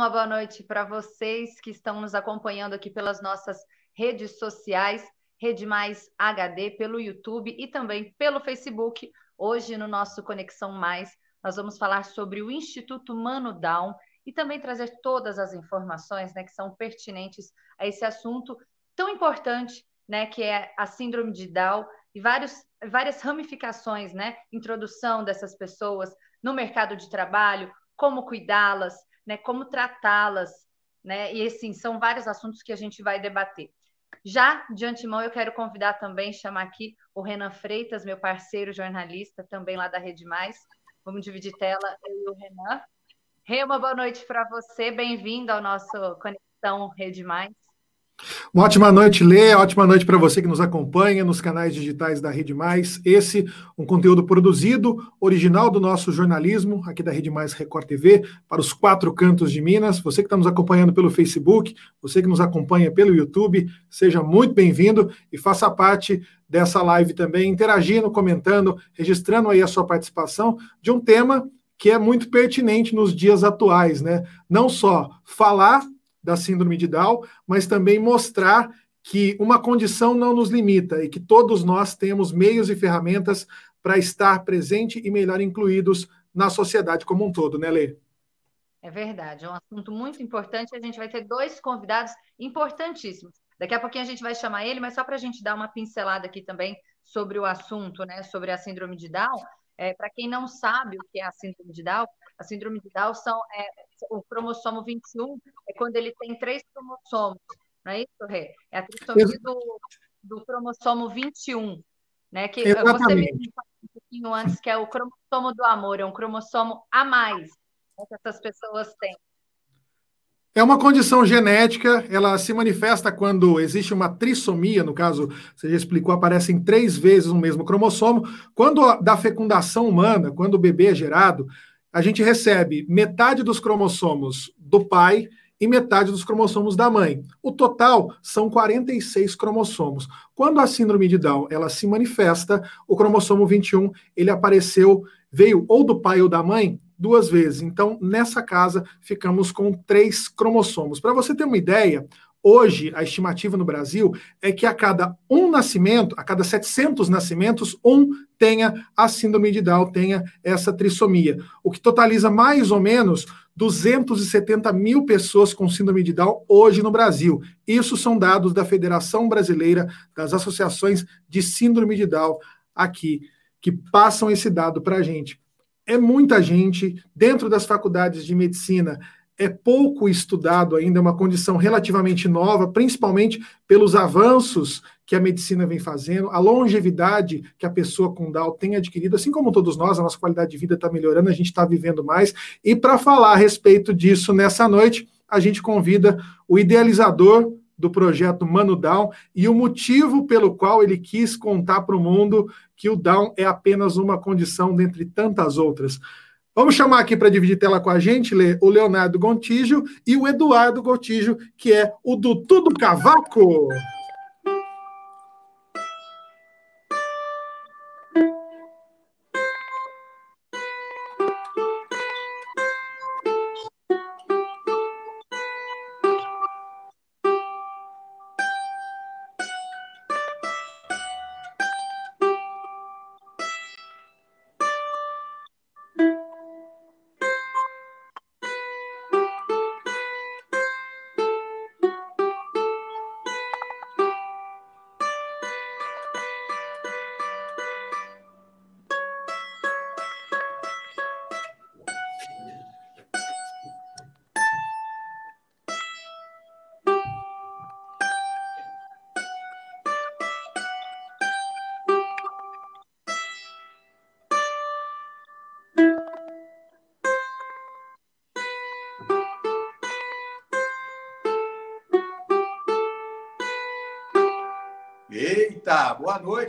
Uma boa noite para vocês que estão nos acompanhando aqui pelas nossas redes sociais, Rede Mais HD, pelo YouTube e também pelo Facebook. Hoje, no nosso Conexão Mais, nós vamos falar sobre o Instituto Mano Down e também trazer todas as informações né, que são pertinentes a esse assunto tão importante, né, que é a síndrome de Down e vários, várias ramificações, né, introdução dessas pessoas no mercado de trabalho, como cuidá-las, né, como tratá-las, né? E assim, são vários assuntos que a gente vai debater. Já de antemão, eu quero convidar também, chamar aqui o Renan Freitas, meu parceiro jornalista, também lá da Rede Mais. Vamos dividir tela, eu e o Renan. Rê, uma boa noite para você, bem-vindo ao nosso Conexão Rede Mais. Uma ótima noite, Lê. Ótima noite para você que nos acompanha nos canais digitais da Rede Mais. Esse um conteúdo produzido, original do nosso jornalismo, aqui da Rede Mais Record TV, para os quatro cantos de Minas. Você que está nos acompanhando pelo Facebook, você que nos acompanha pelo YouTube, seja muito bem-vindo e faça parte dessa live também, interagindo, comentando, registrando aí a sua participação de um tema que é muito pertinente nos dias atuais, né? Não só falar da síndrome de Down, mas também mostrar que uma condição não nos limita e que todos nós temos meios e ferramentas para estar presente e melhor incluídos na sociedade como um todo, né, Lê? É verdade, é um assunto muito importante. A gente vai ter dois convidados importantíssimos. Daqui a pouquinho a gente vai chamar ele, mas só para a gente dar uma pincelada aqui também sobre o assunto, né, sobre a síndrome de Down. É, para quem não sabe o que é a síndrome de Down, a síndrome de Down são é, o cromossomo 21 é quando ele tem três cromossomos, não é isso, Rê? É a trissomia do, do cromossomo 21, né? Que Exatamente. você me falou um pouquinho antes que é o cromossomo do amor, é um cromossomo a mais né, que essas pessoas têm. É uma condição genética, ela se manifesta quando existe uma trissomia, no caso, você já explicou, aparecem três vezes o mesmo cromossomo. Quando da fecundação humana, quando o bebê é gerado, a gente recebe metade dos cromossomos do pai e metade dos cromossomos da mãe. O total são 46 cromossomos. Quando a síndrome de Down ela se manifesta, o cromossomo 21 ele apareceu, veio ou do pai ou da mãe duas vezes. Então, nessa casa, ficamos com três cromossomos. Para você ter uma ideia, Hoje, a estimativa no Brasil é que a cada um nascimento, a cada 700 nascimentos, um tenha a síndrome de Down, tenha essa trissomia, o que totaliza mais ou menos 270 mil pessoas com síndrome de Down hoje no Brasil. Isso são dados da Federação Brasileira das Associações de Síndrome de Down aqui, que passam esse dado para a gente. É muita gente dentro das faculdades de medicina é pouco estudado ainda, é uma condição relativamente nova, principalmente pelos avanços que a medicina vem fazendo, a longevidade que a pessoa com Down tem adquirido, assim como todos nós, a nossa qualidade de vida está melhorando, a gente está vivendo mais. E para falar a respeito disso nessa noite, a gente convida o idealizador do projeto Mano Down e o motivo pelo qual ele quis contar para o mundo que o Down é apenas uma condição dentre tantas outras. Vamos chamar aqui para dividir tela com a gente o Leonardo Gontijo e o Eduardo Gontijo, que é o do Tudo Cavaco.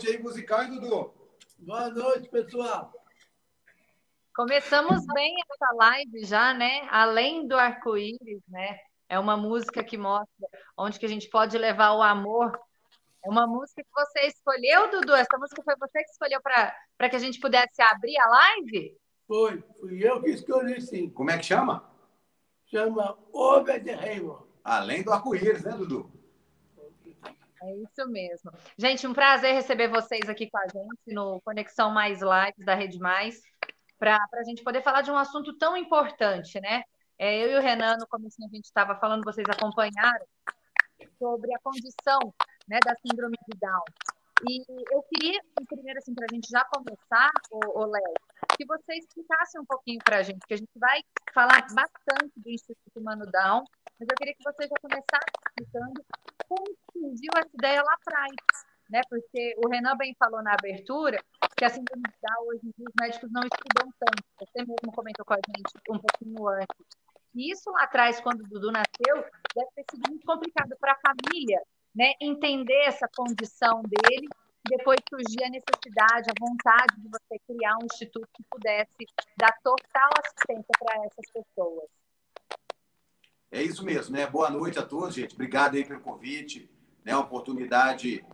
Noite aí, musical, hein, Dudu? Boa noite, pessoal. Começamos bem essa live já, né? Além do arco-íris, né? É uma música que mostra onde que a gente pode levar o amor. É uma música que você escolheu, Dudu? Essa música foi você que escolheu para que a gente pudesse abrir a live? Foi, fui eu que escolhi, sim. Como é que chama? chama Oberheim. Além do arco-íris, né, Dudu? É isso mesmo. Gente, um prazer receber vocês aqui com a gente no Conexão Mais Lives da Rede Mais, para a gente poder falar de um assunto tão importante, né? É, eu e o Renan, no começo, a gente estava falando, vocês acompanharam, sobre a condição né, da síndrome de Down. E eu queria, primeiro, assim, para a gente já começar, o Léo, que você explicasse um pouquinho para a gente, que a gente vai falar bastante do Instituto Humano Down, mas eu queria que você já começasse explicando como surgiu essa ideia lá atrás, né? Porque o Renan bem falou na abertura que a síndrome de Down, hoje em dia, os médicos não estudam tanto. Você mesmo comentou com a gente um pouquinho antes. E isso lá atrás, quando o Dudu nasceu, deve ter sido muito complicado para a família, né? Entender essa condição dele depois surgia a necessidade, a vontade de você criar um instituto que pudesse dar total assistência para essas pessoas. É isso mesmo, né? Boa noite a todos, gente. Obrigado aí pelo convite. Né? uma oportunidade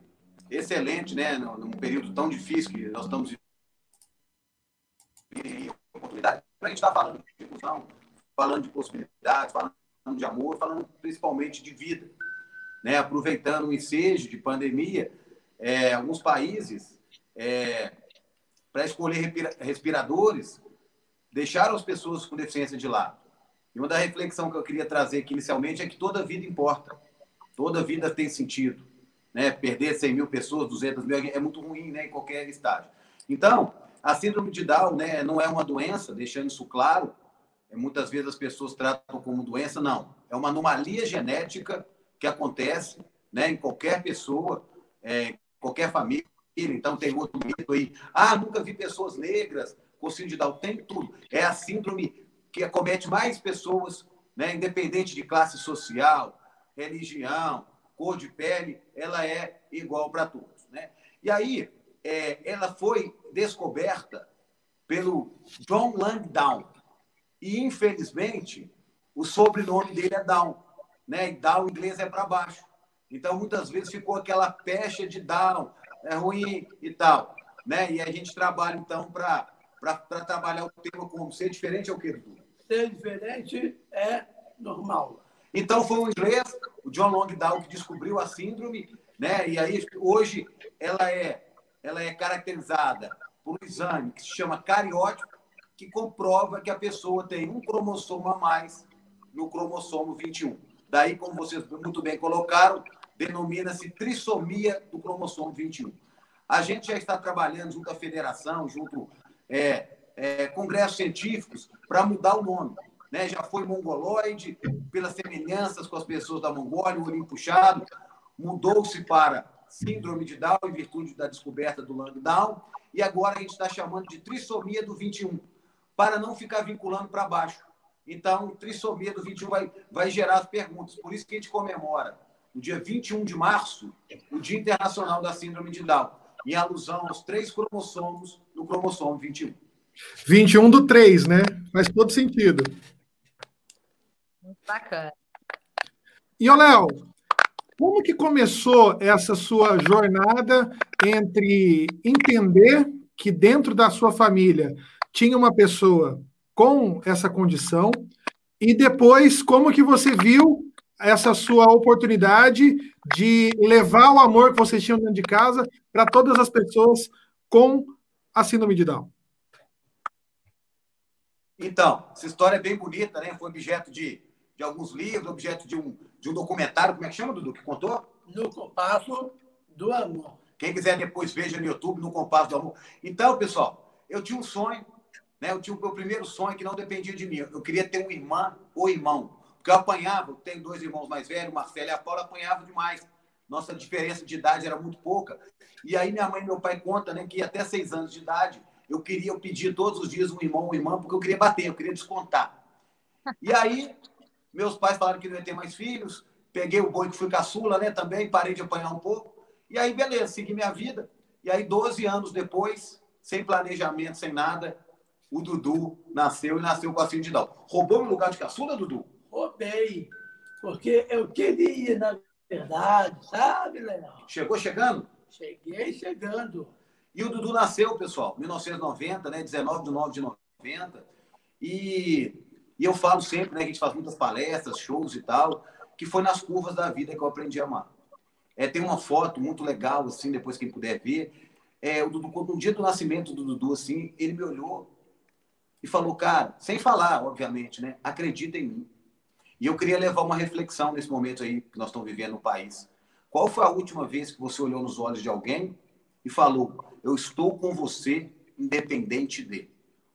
excelente, né? Num período tão difícil que nós estamos vivendo. Oportunidade para a gente estar tá falando de inclusão, falando de possibilidades, falando de amor, falando principalmente de vida. Né? Aproveitando o ensejo de pandemia, é, alguns países, é, para escolher respiradores, deixaram as pessoas com deficiência de lado. E uma da reflexão que eu queria trazer aqui inicialmente é que toda vida importa. Toda vida tem sentido. Né? Perder 100 mil pessoas, 200 mil, é muito ruim né? em qualquer estágio. Então, a síndrome de Down né, não é uma doença, deixando isso claro. Muitas vezes as pessoas tratam como doença, não. É uma anomalia genética que acontece né, em qualquer pessoa, é, qualquer família. Então, tem outro mito aí. Ah, nunca vi pessoas negras com síndrome de Down. Tem tudo. É a síndrome que acomete mais pessoas, né, independente de classe social, religião, cor de pele, ela é igual para todos. Né? E aí, é, ela foi descoberta pelo John Langdown. E, infelizmente, o sobrenome dele é Down. Né? E Down em inglês é para baixo. Então, muitas vezes ficou aquela pecha de down, é ruim e tal. Né? E a gente trabalha, então, para trabalhar o tema como ser diferente é o quê, Dudu? Ser diferente é normal. Então, foi o inglês, o John Longdown, que descobriu a síndrome, né? E aí, hoje, ela é, ela é caracterizada por um exame que se chama cariótipo, que comprova que a pessoa tem um cromossomo a mais no cromossomo 21. Daí, como vocês muito bem colocaram, denomina-se trissomia do cromossomo 21. A gente já está trabalhando junto à federação, junto é, é, congressos científicos, para mudar o nome. Né? Já foi mongoloide, pelas semelhanças com as pessoas da Mongólia, o olhinho puxado, mudou-se para síndrome de Down em virtude da descoberta do Langdown, e agora a gente está chamando de trissomia do 21, para não ficar vinculando para baixo. Então, trissomia do 21 vai, vai gerar as perguntas. Por isso que a gente comemora no dia 21 de março, o Dia Internacional da Síndrome de Down, em alusão aos três cromossomos no cromossomo 21. 21 do 3, né? Faz todo sentido. Muito bacana. E, ô Léo, como que começou essa sua jornada entre entender que dentro da sua família tinha uma pessoa com essa condição e depois como que você viu essa sua oportunidade de levar o amor que vocês tinham dentro de casa para todas as pessoas com a síndrome de Down. Então, essa história é bem bonita, né? Foi objeto de, de alguns livros, objeto de um, de um documentário. Como é que chama, Dudu, que contou? No Compasso do Amor. Quem quiser depois veja no YouTube, no Compasso do Amor. Então, pessoal, eu tinha um sonho, né? Eu tinha o meu primeiro sonho que não dependia de mim. Eu queria ter uma irmã ou irmão. Porque eu apanhava, eu tenho dois irmãos mais velhos, Marcelo e a Paula, apanhava demais. Nossa diferença de idade era muito pouca. E aí minha mãe e meu pai contam né, que até seis anos de idade eu queria, eu pedia todos os dias um irmão, uma irmã, porque eu queria bater, eu queria descontar. E aí meus pais falaram que não ia ter mais filhos, peguei o boi que fui caçula, né, também, parei de apanhar um pouco. E aí, beleza, segui minha vida. E aí, 12 anos depois, sem planejamento, sem nada, o Dudu nasceu e nasceu com a de Down. Roubou meu lugar de caçula, Dudu? roubei, porque eu queria, na verdade, sabe, Léo? Chegou chegando? Cheguei chegando. E o Dudu nasceu, pessoal, 1990, né? 19 de 9 de 90. E E eu falo sempre, né, a gente faz muitas palestras, shows e tal, que foi nas curvas da vida que eu aprendi a amar. É, tem uma foto muito legal, assim, depois quem puder ver. É, o Dudu, no dia do nascimento do Dudu, assim, ele me olhou e falou, cara, sem falar, obviamente, né? Acredita em mim. E eu queria levar uma reflexão nesse momento aí que nós estamos vivendo no país. Qual foi a última vez que você olhou nos olhos de alguém e falou: Eu estou com você, independente de.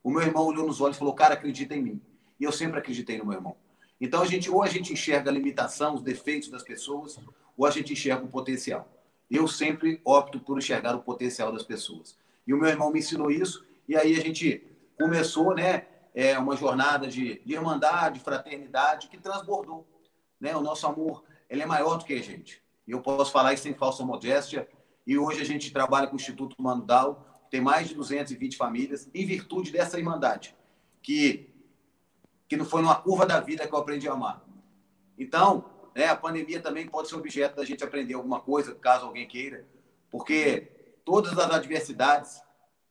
O meu irmão olhou nos olhos e falou: Cara, acredita em mim. E eu sempre acreditei no meu irmão. Então, a gente, ou a gente enxerga a limitação, os defeitos das pessoas, ou a gente enxerga o potencial. Eu sempre opto por enxergar o potencial das pessoas. E o meu irmão me ensinou isso, e aí a gente começou né, é, uma jornada de, de irmandade, de fraternidade, que transbordou. Né? O nosso amor ele é maior do que a gente. E eu posso falar isso sem falsa modéstia. E hoje a gente trabalha com o Instituto Mano Dal, tem mais de 220 famílias, em virtude dessa irmandade, que, que não foi numa curva da vida que eu aprendi a amar. Então, né, a pandemia também pode ser objeto da gente aprender alguma coisa, caso alguém queira, porque todas as adversidades,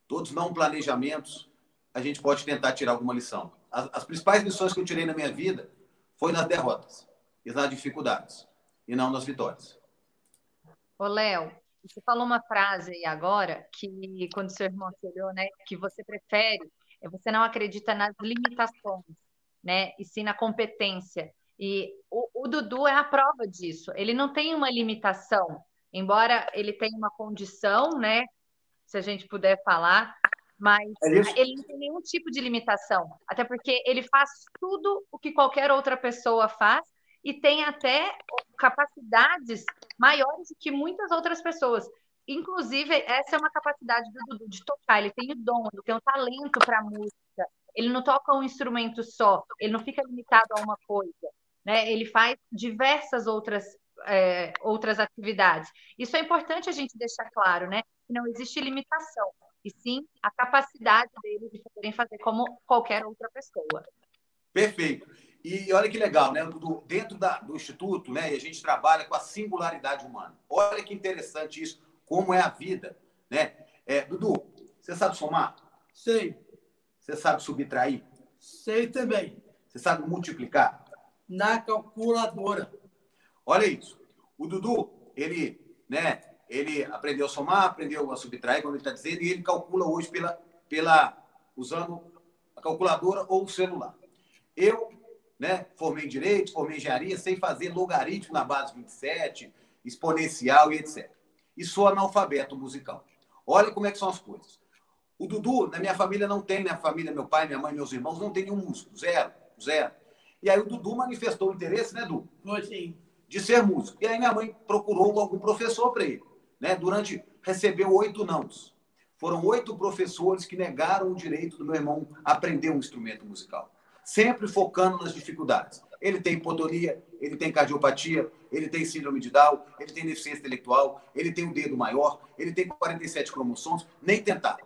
todos os não planejamentos, a gente pode tentar tirar alguma lição. As, as principais lições que eu tirei na minha vida foi nas derrotas e nas dificuldades, e não nas vitórias. Ô, Léo, você falou uma frase aí agora que, quando seu irmão te olhou, né, que você prefere, é você não acredita nas limitações, né, e sim na competência. E o, o Dudu é a prova disso. Ele não tem uma limitação, embora ele tenha uma condição, né, se a gente puder falar, mas é ele não tem nenhum tipo de limitação, até porque ele faz tudo o que qualquer outra pessoa faz e tem até capacidades maiores do que muitas outras pessoas. Inclusive, essa é uma capacidade do Dudu de tocar. Ele tem o dom, ele tem o talento para música. Ele não toca um instrumento só, ele não fica limitado a uma coisa. Né? Ele faz diversas outras, é, outras atividades. Isso é importante a gente deixar claro, né? Que não existe limitação, e sim a capacidade deles de poderem fazer como qualquer outra pessoa. Perfeito. E olha que legal, né? Do, dentro da, do Instituto, né, a gente trabalha com a singularidade humana. Olha que interessante isso, como é a vida. Né? É, Dudu, você sabe somar? Sei. Você sabe subtrair? Sei também. Você sabe multiplicar? Na calculadora. Olha isso. O Dudu, ele, né, ele aprendeu a somar, aprendeu a subtrair, como ele está dizendo, e ele calcula hoje pela, pela, usando a calculadora ou o celular. Eu né? Formei direito, formei engenharia, sem fazer logaritmo na base 27, exponencial e etc. E sou analfabeto musical. Olha como é que são as coisas. O Dudu, na minha família, não tem, minha família, meu pai, minha mãe, meus irmãos, não tem nenhum músico. Zero, zero. E aí o Dudu manifestou o interesse, né, Dudu? Sim. De ser músico. E aí minha mãe procurou algum professor para ele. Né? Durante, recebeu oito nãos. Foram oito professores que negaram o direito do meu irmão aprender um instrumento musical sempre focando nas dificuldades. Ele tem hipotonia, ele tem cardiopatia, ele tem síndrome de Down, ele tem deficiência intelectual, ele tem um dedo maior, ele tem 47 cromossomos, nem tentar.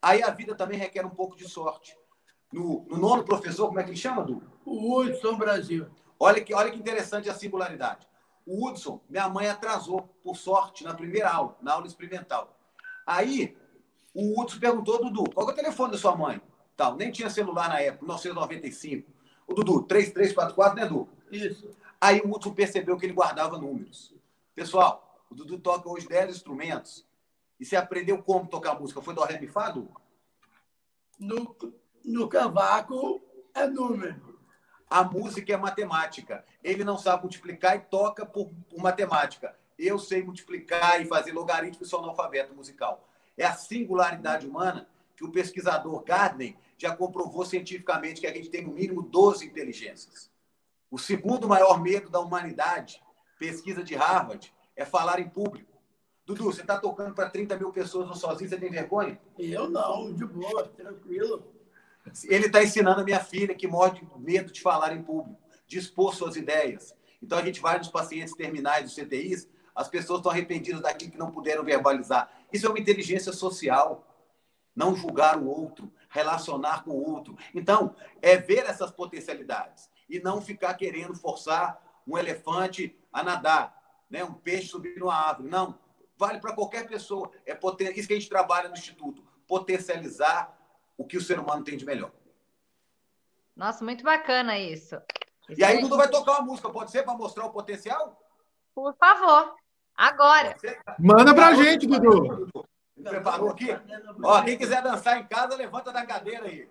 Aí a vida também requer um pouco de sorte. No, no nono professor, como é que ele chama, Du? O Hudson Brasil. Olha que, olha que interessante a singularidade. O Hudson, minha mãe atrasou, por sorte, na primeira aula, na aula experimental. Aí, o Hudson perguntou, Dudu, qual é o telefone da sua mãe? Tal. Nem tinha celular na época, 1995. O Dudu, 3344, né, Dudu? Isso. Aí o Hudson percebeu que ele guardava números. Pessoal, o Dudu toca hoje 10 instrumentos. E você aprendeu como tocar música? Foi do Ré Mi Fá, Dudu? No, no cavaco é número. A música é matemática. Ele não sabe multiplicar e toca por, por matemática. Eu sei multiplicar e fazer logaritmo e sou analfabeto musical. É a singularidade humana que o pesquisador Gardner já comprovou cientificamente que a gente tem no mínimo 12 inteligências. O segundo maior medo da humanidade, pesquisa de Harvard, é falar em público. Dudu, você está tocando para 30 mil pessoas sozinho, você tem vergonha? Eu não, de boa, tranquilo. Ele está ensinando a minha filha que morre de medo de falar em público, de expor suas ideias. Então a gente vai nos pacientes terminais dos CTIs, as pessoas estão arrependidas daquilo que não puderam verbalizar. Isso é uma inteligência social não julgar o outro, relacionar com o outro. Então, é ver essas potencialidades e não ficar querendo forçar um elefante a nadar, né? um peixe subir numa árvore. Não, vale para qualquer pessoa. É poten... isso que a gente trabalha no Instituto, potencializar o que o ser humano tem de melhor. Nossa, muito bacana isso. isso e aí, Dudu vai tocar uma música, pode ser, para mostrar o potencial? Por favor, agora. Manda pra gente, Dudu. Preparou aqui? Ó, quem quiser dançar em casa, levanta da cadeira aí.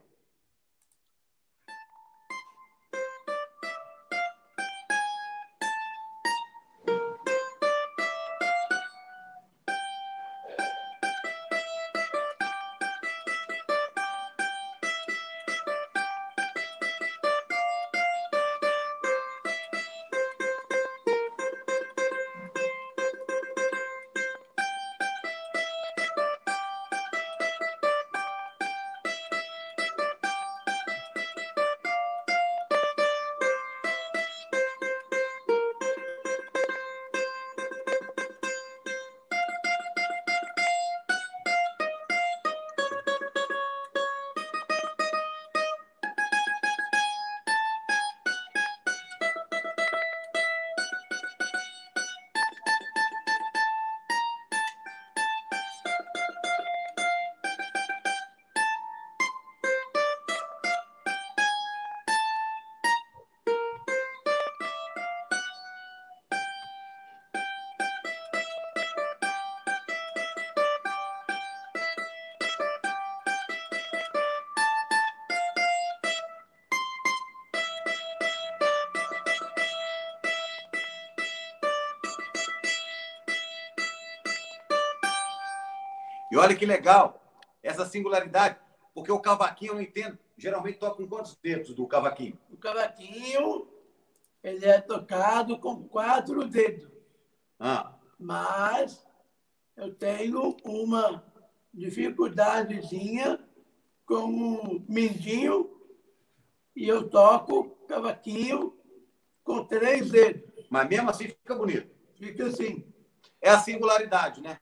E olha que legal essa singularidade, porque o cavaquinho eu não entendo. Geralmente toca com quantos dedos do cavaquinho? O cavaquinho ele é tocado com quatro dedos. Ah. Mas eu tenho uma dificuldadezinha com um mindinho e eu toco cavaquinho com três dedos. Mas mesmo assim fica bonito. Fica assim. É a singularidade, né?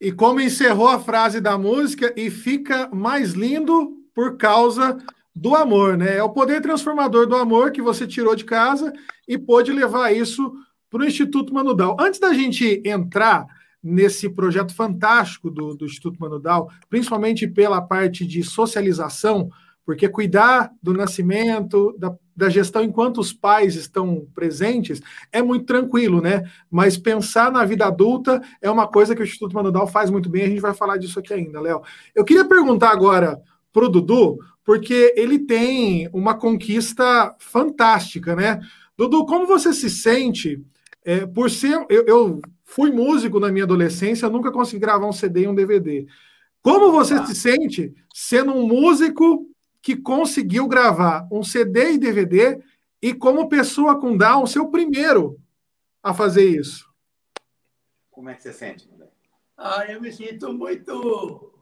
E como encerrou a frase da música, e fica mais lindo por causa do amor, né? É o poder transformador do amor que você tirou de casa e pôde levar isso para o Instituto Manudal. Antes da gente entrar nesse projeto fantástico do, do Instituto Manudal, principalmente pela parte de socialização, porque cuidar do nascimento, da, da, gestão enquanto os pais estão presentes é muito tranquilo, né? Mas pensar na vida adulta é uma coisa que o Instituto Manudal faz muito bem, a gente vai falar disso aqui ainda, Léo. Eu queria perguntar agora para o Dudu, porque ele tem uma conquista fantástica, né? Dudu, como você se sente é, por ser. Eu, eu, fui músico na minha adolescência, nunca consegui gravar um CD e um DVD. Como você ah. se sente sendo um músico que conseguiu gravar um CD e DVD e, como pessoa com Down, ser o primeiro a fazer isso. Como é que você sente, André? Ah, eu me sinto muito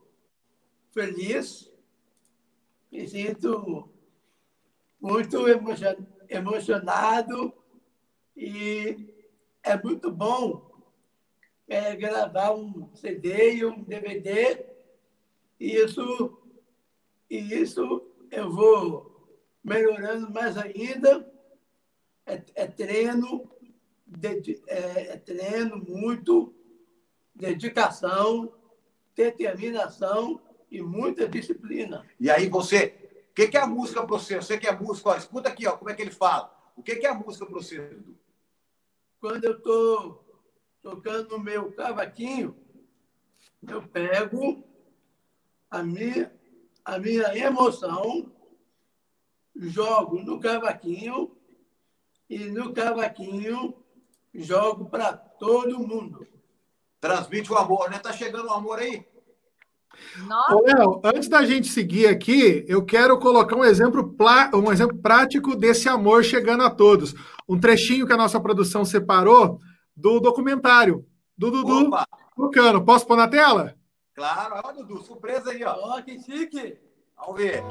feliz, me sinto muito emocionado e é muito bom é, gravar um CD e um DVD. E isso, e isso eu vou melhorando mais ainda. É, é treino, de, é, é treino muito, dedicação, determinação e muita disciplina. E aí você, o que, que é a música para você? Você que é músico, ó, escuta aqui, ó, como é que ele fala. O que, que é a música para você, Quando eu estou tocando no meu cavaquinho, eu pego a minha, a minha emoção, jogo no cavaquinho e no cavaquinho jogo para todo mundo. Transmite o amor, né? Tá chegando o amor aí? Nossa. Léo, antes da gente seguir aqui, eu quero colocar um exemplo, um exemplo prático desse amor chegando a todos. Um trechinho que a nossa produção separou do documentário do Dudu tocando. Posso pôr na tela? Claro, olha, Dudu, surpresa aí, ó. Ó, que chique. Vamos ver.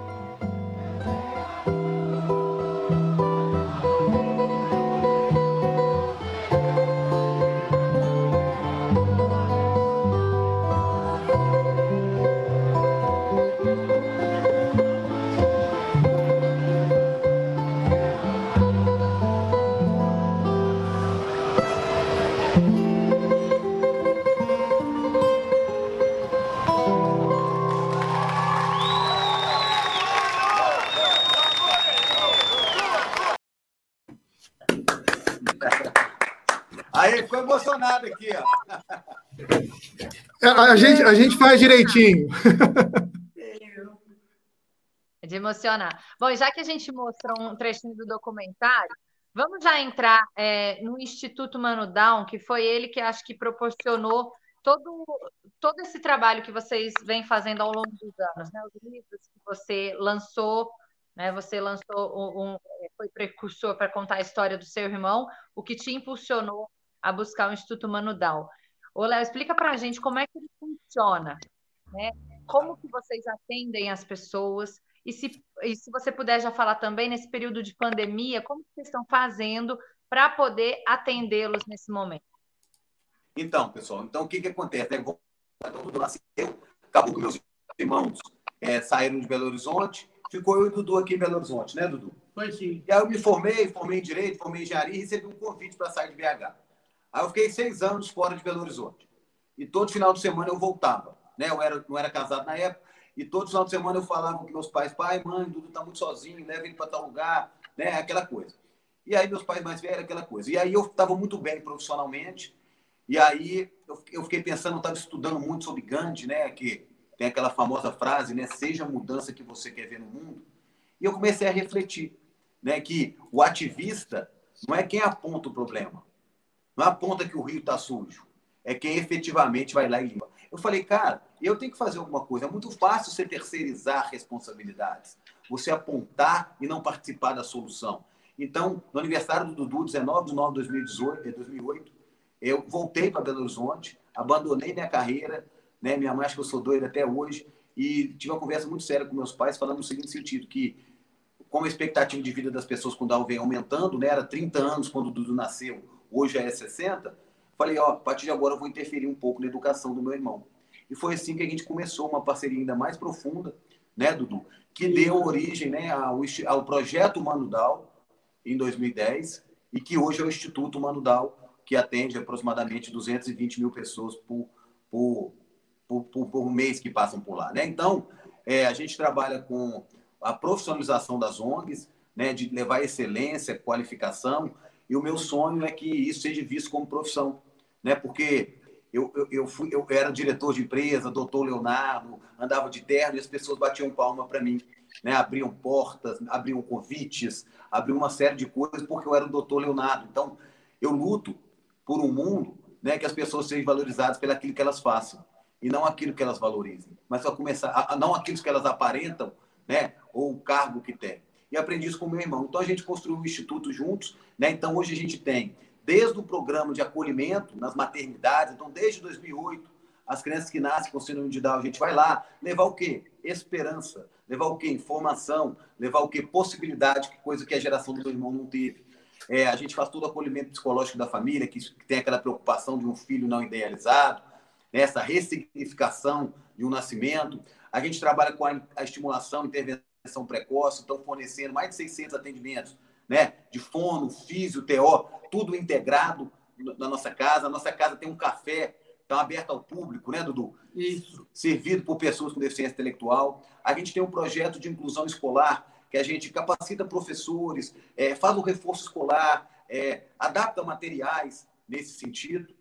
A, a, gente, a gente faz direitinho. É de emocionar. Bom, já que a gente mostrou um trechinho do documentário, vamos já entrar é, no Instituto Mano Down, que foi ele que acho que proporcionou todo, todo esse trabalho que vocês vêm fazendo ao longo dos anos, né? Os livros que você lançou, né? Você lançou um, um foi precursor para contar a história do seu irmão, o que te impulsionou a buscar o Instituto Mano Down. Ô, Léo, explica para a gente como é que ele funciona, né? Como que vocês atendem as pessoas, e se, e se você puder já falar também, nesse período de pandemia, como vocês estão fazendo para poder atendê-los nesse momento? Então, pessoal, então o que, que acontece? Né? Nasceu, acabou com meus irmãos, é, saíram de Belo Horizonte, ficou eu e o Dudu aqui em Belo Horizonte, né, Dudu? Foi sim. E aí eu me formei, formei em Direito, formei em Engenharia e recebi um convite para sair de BH. Aí eu fiquei seis anos fora de Belo Horizonte. E todo final de semana eu voltava. Né? Eu era, não era casado na época, e todo final de semana eu falava com meus pais, pai, mãe, Dudu tá muito sozinho, leva ele para tal lugar, né? Aquela coisa. E aí meus pais mais velhos, aquela coisa. E aí eu estava muito bem profissionalmente, e aí eu, eu fiquei pensando, eu estava estudando muito sobre Gandhi, né? Que tem aquela famosa frase, né? Seja a mudança que você quer ver no mundo. E eu comecei a refletir, né? Que o ativista não é quem aponta o problema, não aponta que o rio está sujo, é quem efetivamente vai lá e limpa. Eu falei, cara, eu tenho que fazer alguma coisa. É muito fácil você terceirizar responsabilidades, você apontar e não participar da solução. Então, no aniversário do Dudu, 19 de novembro de 2018, 2008, eu voltei para Belo Horizonte, abandonei minha carreira, né? minha mãe acha que eu sou doido até hoje, e tive uma conversa muito séria com meus pais, falando no seguinte sentido, que como a expectativa de vida das pessoas com Down vem aumentando, né? era 30 anos quando o Dudu nasceu, hoje é 60, Falei, ó, a partir de agora eu vou interferir um pouco na educação do meu irmão. E foi assim que a gente começou uma parceria ainda mais profunda, né, Dudu? Que deu origem né, ao, ao projeto Manudal em 2010 e que hoje é o Instituto Manudal, que atende aproximadamente 220 mil pessoas por, por, por, por, por mês que passam por lá. Né? Então, é, a gente trabalha com a profissionalização das ONGs, né, de levar excelência, qualificação e o meu sonho é que isso seja visto como profissão, né? Porque eu, eu, eu, fui, eu era diretor de empresa, doutor Leonardo, andava de terno e as pessoas batiam palma para mim, né? Abriam portas, abriam convites, abriam uma série de coisas porque eu era o doutor Leonardo. Então, eu luto por um mundo, né? Que as pessoas sejam valorizadas pelo aquilo que elas façam e não aquilo que elas valorizem, mas só começar, a, não aquilo que elas aparentam, né? Ou o cargo que têm e aprendi isso com meu irmão. Então a gente construiu um instituto juntos, né? Então hoje a gente tem desde o programa de acolhimento nas maternidades, então desde 2008, as crianças que nascem com síndrome de Down, a gente vai lá levar o quê? Esperança, levar o quê? Informação, levar o quê? Possibilidade, que coisa que a geração do meu irmão não teve. É, a gente faz todo o acolhimento psicológico da família, que, que tem aquela preocupação de um filho não idealizado, né? essa ressignificação de um nascimento. A gente trabalha com a, a estimulação, intervenção intervenção precoce, estão fornecendo mais de 600 atendimentos, né? De fono, físio, TO, tudo integrado na nossa casa. A nossa casa tem um café, está aberto ao público, né, Dudu? Isso. Servido por pessoas com deficiência intelectual. A gente tem um projeto de inclusão escolar, que a gente capacita professores, é, faz o reforço escolar, é, adapta materiais nesse sentido,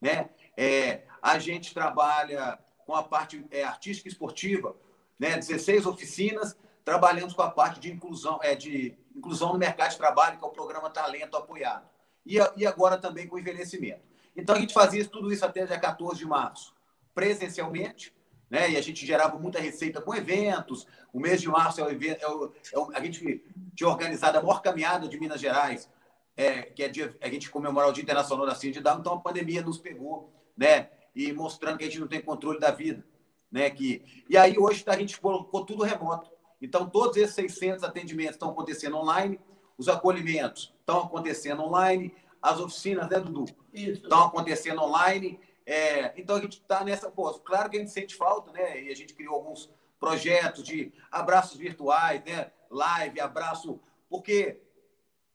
né? É, a gente trabalha com a parte é, artística e esportiva, né? 16 oficinas trabalhamos com a parte de inclusão, é, de inclusão no mercado de trabalho, que é o programa Talento Apoiado. E, e agora também com envelhecimento. Então, a gente fazia tudo isso até dia 14 de março, presencialmente, né? E a gente gerava muita receita com eventos. O mês de março é, o evento, é, o, é o, a gente tinha organizado a maior caminhada de Minas Gerais, é, que é dia, a gente comemorar o Dia Internacional da Ciência de Down. Então, a pandemia nos pegou, né? E mostrando que a gente não tem controle da vida, né? Que, e aí, hoje, a gente colocou tudo remoto. Então, todos esses 600 atendimentos estão acontecendo online, os acolhimentos estão acontecendo online, as oficinas, né, Dudu? Isso. Estão acontecendo online. É, então, a gente está nessa. Pô, claro que a gente sente falta, né? E a gente criou alguns projetos de abraços virtuais, né? Live, abraço. Porque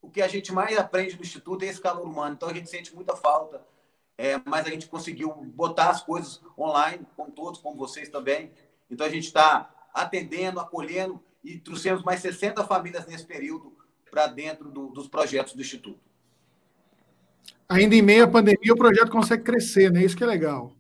o que a gente mais aprende no Instituto é esse calor humano. Então, a gente sente muita falta. É, mas a gente conseguiu botar as coisas online, com todos, como vocês também. Então, a gente está atendendo, acolhendo e trouxemos mais 60 famílias nesse período para dentro do, dos projetos do Instituto. Ainda em meio à pandemia, o projeto consegue crescer, né? Isso que é legal.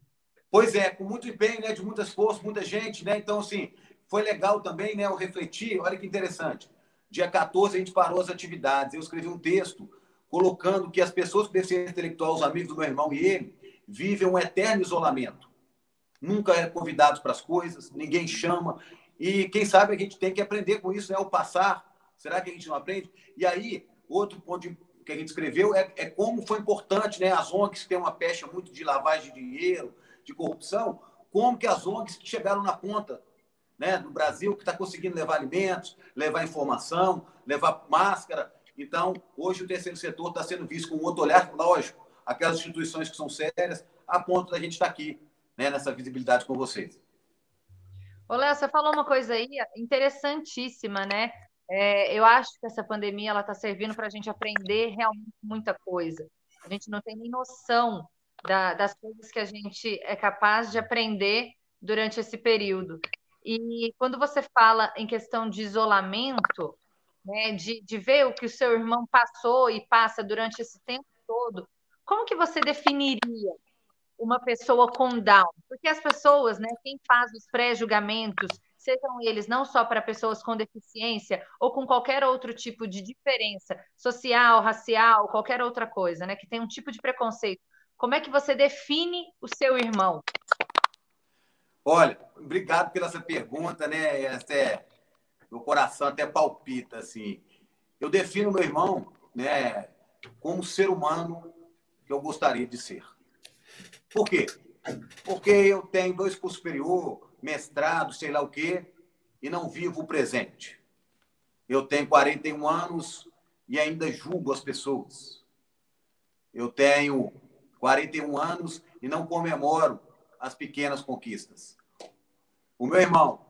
Pois é, com muito empenho, né? De muitas forças, muita gente, né? Então, assim, foi legal também, né? Eu refletir, olha que interessante. Dia 14 a gente parou as atividades. Eu escrevi um texto colocando que as pessoas com deficiência intelectual, os amigos do meu irmão e ele, vivem um eterno isolamento. Nunca é convidados para as coisas, ninguém chama. E quem sabe a gente tem que aprender com isso, né? O passar. Será que a gente não aprende? E aí, outro ponto que a gente escreveu é, é como foi importante, né? As ONGs que têm uma pecha muito de lavagem de dinheiro, de corrupção, como que as ONGs chegaram na ponta né, do Brasil, que está conseguindo levar alimentos, levar informação, levar máscara. Então, hoje o terceiro setor está sendo visto com outro olhar, lógico, aquelas instituições que são sérias, a ponto da gente estar tá aqui, né, nessa visibilidade com vocês. Ô, Léo, você falou uma coisa aí interessantíssima, né? É, eu acho que essa pandemia ela está servindo para a gente aprender realmente muita coisa. A gente não tem nem noção da, das coisas que a gente é capaz de aprender durante esse período. E quando você fala em questão de isolamento, né, de, de ver o que o seu irmão passou e passa durante esse tempo todo, como que você definiria uma pessoa com Down? Porque as pessoas, né, quem faz os pré-julgamentos, sejam eles não só para pessoas com deficiência ou com qualquer outro tipo de diferença social, racial, qualquer outra coisa, né, que tem um tipo de preconceito, como é que você define o seu irmão? Olha, obrigado pela essa pergunta, né? Essa é, meu coração até palpita, assim. Eu defino meu irmão, né, como ser humano que eu gostaria de ser. Por quê? Porque eu tenho dois cursos superior, mestrado, sei lá o quê, e não vivo o presente. Eu tenho 41 anos e ainda julgo as pessoas. Eu tenho 41 anos e não comemoro as pequenas conquistas. O meu irmão,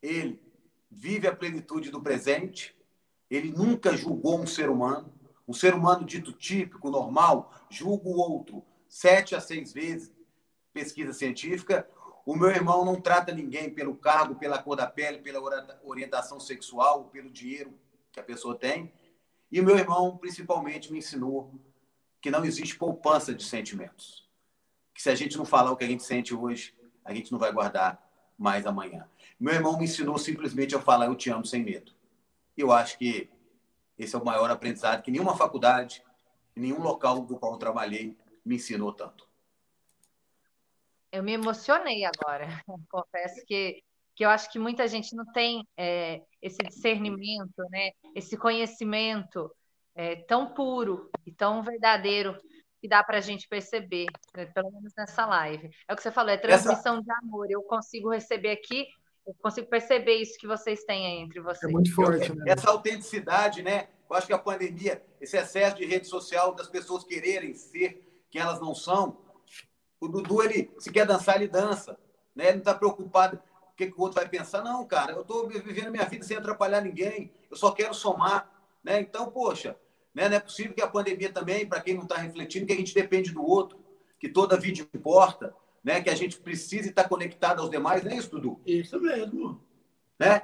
ele vive a plenitude do presente, ele nunca julgou um ser humano, um ser humano dito típico, normal, julga o outro sete a seis vezes, pesquisa científica. O meu irmão não trata ninguém pelo cargo, pela cor da pele, pela orientação sexual, pelo dinheiro que a pessoa tem. E o meu irmão, principalmente, me ensinou que não existe poupança de sentimentos. Que se a gente não falar o que a gente sente hoje, a gente não vai guardar mais amanhã. Meu irmão me ensinou simplesmente a falar eu te amo sem medo. Eu acho que esse é o maior aprendizado que nenhuma faculdade, nenhum local do qual eu trabalhei me ensinou tanto. Eu me emocionei agora. Confesso que, que eu acho que muita gente não tem é, esse discernimento, né? esse conhecimento é, tão puro e tão verdadeiro que dá para a gente perceber, né, pelo menos nessa live. É o que você falou, é transmissão Essa... de amor. Eu consigo receber aqui, eu consigo perceber isso que vocês têm aí entre vocês. É muito forte. Né? Essa autenticidade, né? Eu acho que a pandemia, esse excesso de rede social, das pessoas quererem ser quem elas não são. O Dudu, ele, se quer dançar, ele dança. Né? Ele não está preocupado o que, que o outro vai pensar. Não, cara, eu estou vivendo minha vida sem atrapalhar ninguém. Eu só quero somar. Né? Então, poxa, né? Não é possível que a pandemia também, para quem não está refletindo, que a gente depende do outro, que toda vida importa, né? que a gente precisa estar conectado aos demais, não é isso, Dudu? Isso mesmo. Né?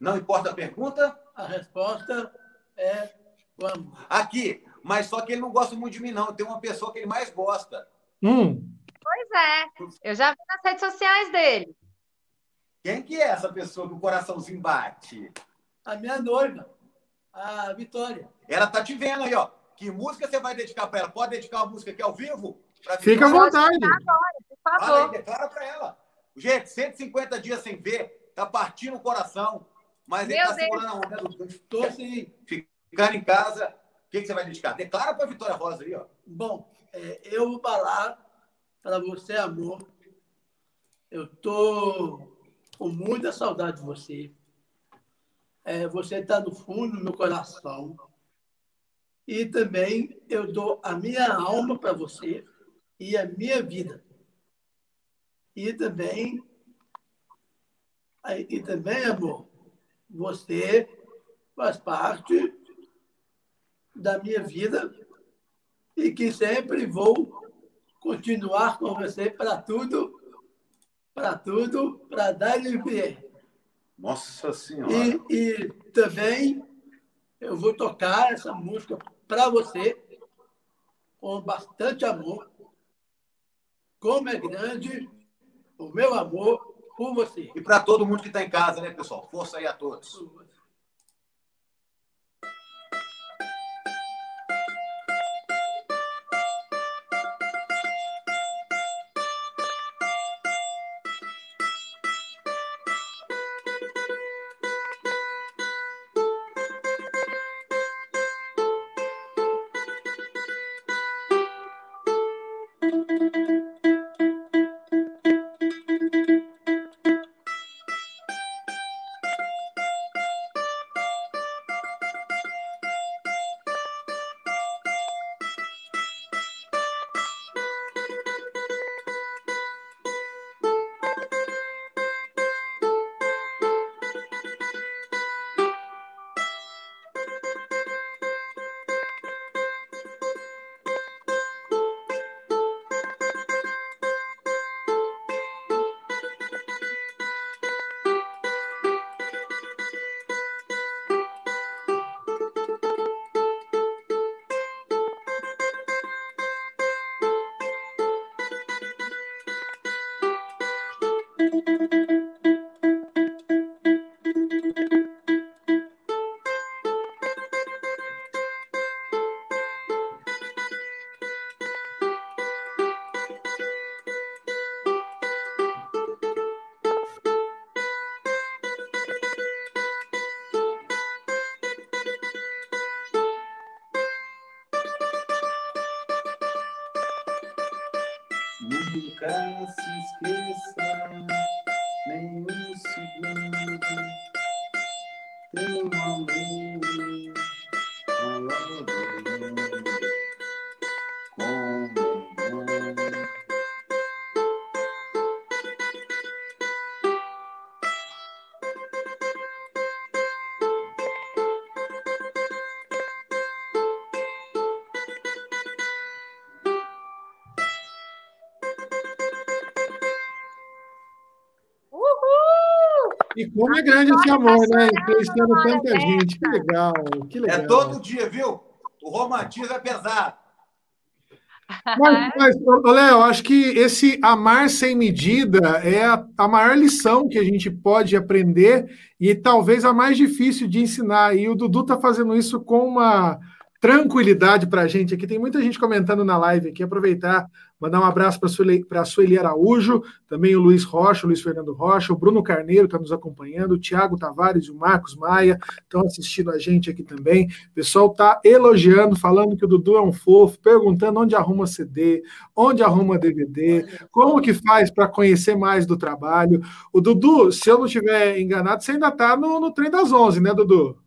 Não importa a pergunta? A resposta é vamos. Aqui, mas só que ele não gosta muito de mim, não. Tem uma pessoa que ele mais gosta. Hum. Pois é. Eu já vi nas redes sociais dele. Quem que é essa pessoa que o coraçãozinho bate? A minha noiva a Vitória. Ela tá te vendo aí, ó. Que música você vai dedicar para ela? Pode dedicar uma música aqui ao vivo? Fica à vontade. Agora, por favor. Fala aí, declara para ela. Gente, 150 dias sem ver, tá partindo o coração, mas Meu ele tá Deus. segurando a onda do assim, ficando em casa. O que, que você vai dedicar? Declara para Vitória Rosa aí, ó. Bom, é, eu vou falar para você, amor. Eu tô com muita saudade de você é, você está no fundo do meu coração. E também eu dou a minha alma para você e a minha vida. E também, e também, amor, você faz parte da minha vida e que sempre vou continuar com você para tudo, para tudo, para dar e vier. Nossa Senhora! E, e também eu vou tocar essa música para você, com bastante amor, como é grande o meu amor por você. E para todo mundo que está em casa, né, pessoal? Força aí a todos. E como é grande esse amor, né? Influenciando tanta gente. Que legal, que legal. É todo dia, viu? O romantismo é pesado. Mas, mas Léo, acho que esse amar sem medida é a, a, maior lição que a gente pode aprender e talvez a mais difícil de ensinar. E o Dudu está fazendo isso com uma tranquilidade para a gente aqui. Tem muita gente comentando na live aqui. Aproveitar, mandar um abraço para a Sueli Araújo, também o Luiz Rocha, o Luiz Fernando Rocha, o Bruno Carneiro está nos acompanhando, o Tiago Tavares e o Marcos Maia estão assistindo a gente aqui também. O pessoal está elogiando, falando que o Dudu é um fofo, perguntando onde arruma CD, onde arruma DVD, como que faz para conhecer mais do trabalho. O Dudu, se eu não estiver enganado, você ainda está no, no trem das 11, né, Dudu?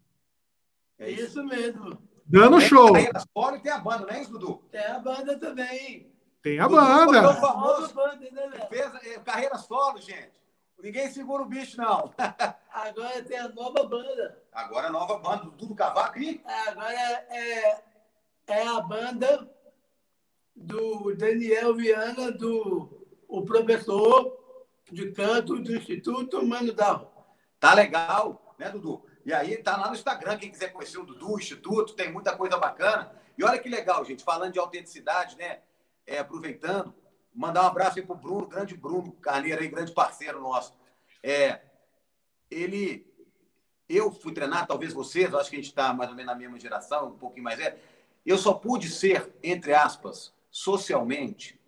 É isso mesmo. Dando tem show. Tem a tem a banda, não é isso, Dudu? Tem a banda também. Tem a banda. O famoso banda, né, fez é, carreira solo, gente. Ninguém segura o bicho, não. Agora tem a nova banda. Agora a nova banda do Dudu Cavaco e? É, agora é, é a banda do Daniel Viana, do o professor de canto do Instituto Mano Dal. Tá legal, né, Dudu? E aí tá lá no Instagram, quem quiser conhecer o Dudu, o Instituto, tem muita coisa bacana. E olha que legal, gente, falando de autenticidade, né? É, aproveitando, mandar um abraço aí pro Bruno, grande Bruno Carneiro aí, grande parceiro nosso. É, ele, eu fui treinar, talvez vocês, acho que a gente está mais ou menos na mesma geração, um pouquinho mais é. Eu só pude ser, entre aspas, socialmente,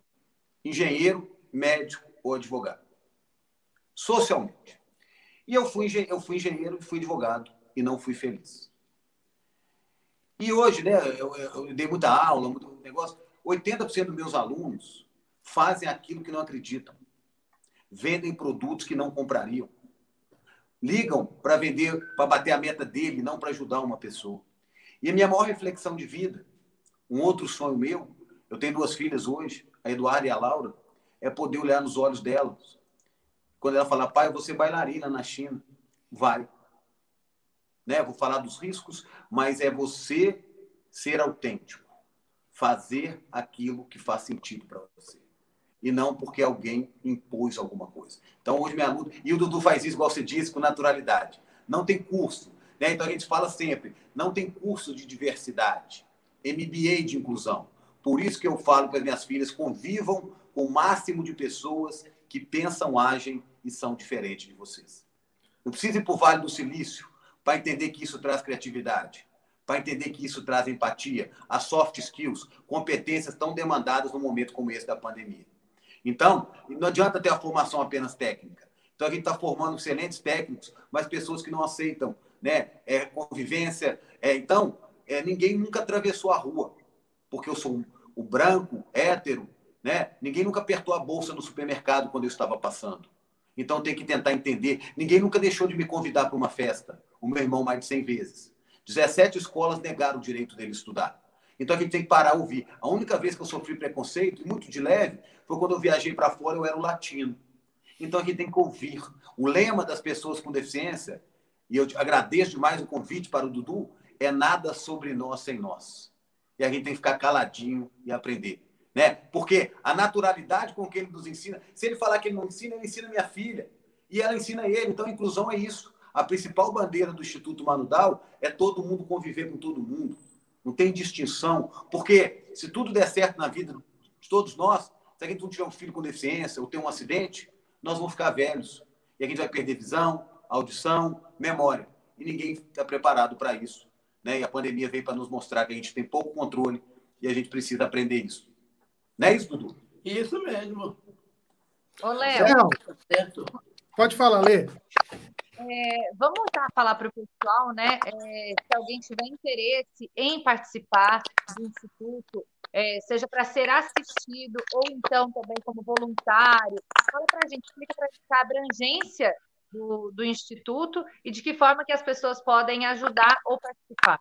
engenheiro, médico ou advogado. Socialmente. E eu fui, eu fui engenheiro fui advogado e não fui feliz. E hoje, né, eu, eu dei muita aula, muito negócio. 80% dos meus alunos fazem aquilo que não acreditam. Vendem produtos que não comprariam. Ligam para vender, para bater a meta dele, não para ajudar uma pessoa. E a minha maior reflexão de vida, um outro sonho meu, eu tenho duas filhas hoje, a Eduarda e a Laura, é poder olhar nos olhos delas quando ela fala, pai, eu vou bailarina na China. Vai. Né? Vou falar dos riscos, mas é você ser autêntico. Fazer aquilo que faz sentido para você. E não porque alguém impôs alguma coisa. Então, hoje minha luta. E o Dudu faz isso, igual você disse, com naturalidade. Não tem curso. Né? Então, a gente fala sempre: não tem curso de diversidade. MBA de inclusão. Por isso que eu falo para as minhas filhas, convivam com o máximo de pessoas que pensam, agem e são diferentes de vocês. Não precisa ir para o Vale do Silício para entender que isso traz criatividade, para entender que isso traz empatia, as soft skills, competências tão demandadas no momento como esse da pandemia. Então, não adianta ter a formação apenas técnica. Então, a gente está formando excelentes técnicos, mas pessoas que não aceitam né, é, convivência. É, então, é, ninguém nunca atravessou a rua, porque eu sou o branco, hétero, né? Ninguém nunca apertou a bolsa no supermercado quando eu estava passando. Então tem que tentar entender. Ninguém nunca deixou de me convidar para uma festa. O meu irmão mais de 100 vezes. 17 escolas negaram o direito dele estudar. Então a gente tem que parar ouvir. A única vez que eu sofri preconceito, muito de leve, foi quando eu viajei para fora, eu era um latino. Então a gente tem que ouvir. O lema das pessoas com deficiência, e eu agradeço demais o convite para o Dudu, é nada sobre nós sem nós. E a gente tem que ficar caladinho e aprender né? Porque a naturalidade com que ele nos ensina, se ele falar que ele não ensina, ele ensina minha filha e ela ensina ele. Então, inclusão é isso. A principal bandeira do Instituto Manudal é todo mundo conviver com todo mundo. Não tem distinção, porque se tudo der certo na vida de todos nós, se a gente não tiver um filho com deficiência ou ter um acidente, nós vamos ficar velhos e a gente vai perder visão, audição, memória. E ninguém está preparado para isso. Né? E a pandemia veio para nos mostrar que a gente tem pouco controle e a gente precisa aprender isso. Não é isso, Dudu? Isso mesmo. Ô, Léo. Certo. Pode falar, Lê. É, vamos voltar a falar para o pessoal, né? É, se alguém tiver interesse em participar do Instituto, é, seja para ser assistido ou então também como voluntário, fala para a gente, explica para a abrangência do, do Instituto e de que forma que as pessoas podem ajudar ou participar.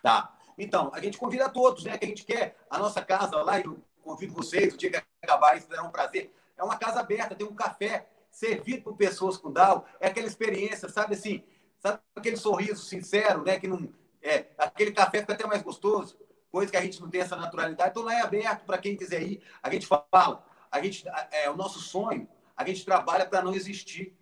Tá. Então, a gente convida todos, né? Que a gente quer a nossa casa lá, eu convido vocês, o dia que acabar isso será um prazer. É uma casa aberta, tem um café servido por pessoas com Down. É aquela experiência, sabe assim, sabe aquele sorriso sincero, né? Que não, é, aquele café fica até mais gostoso, coisa que a gente não tem essa naturalidade. Então lá é aberto para quem quiser ir. A gente fala, a gente, é o nosso sonho, a gente trabalha para não existir.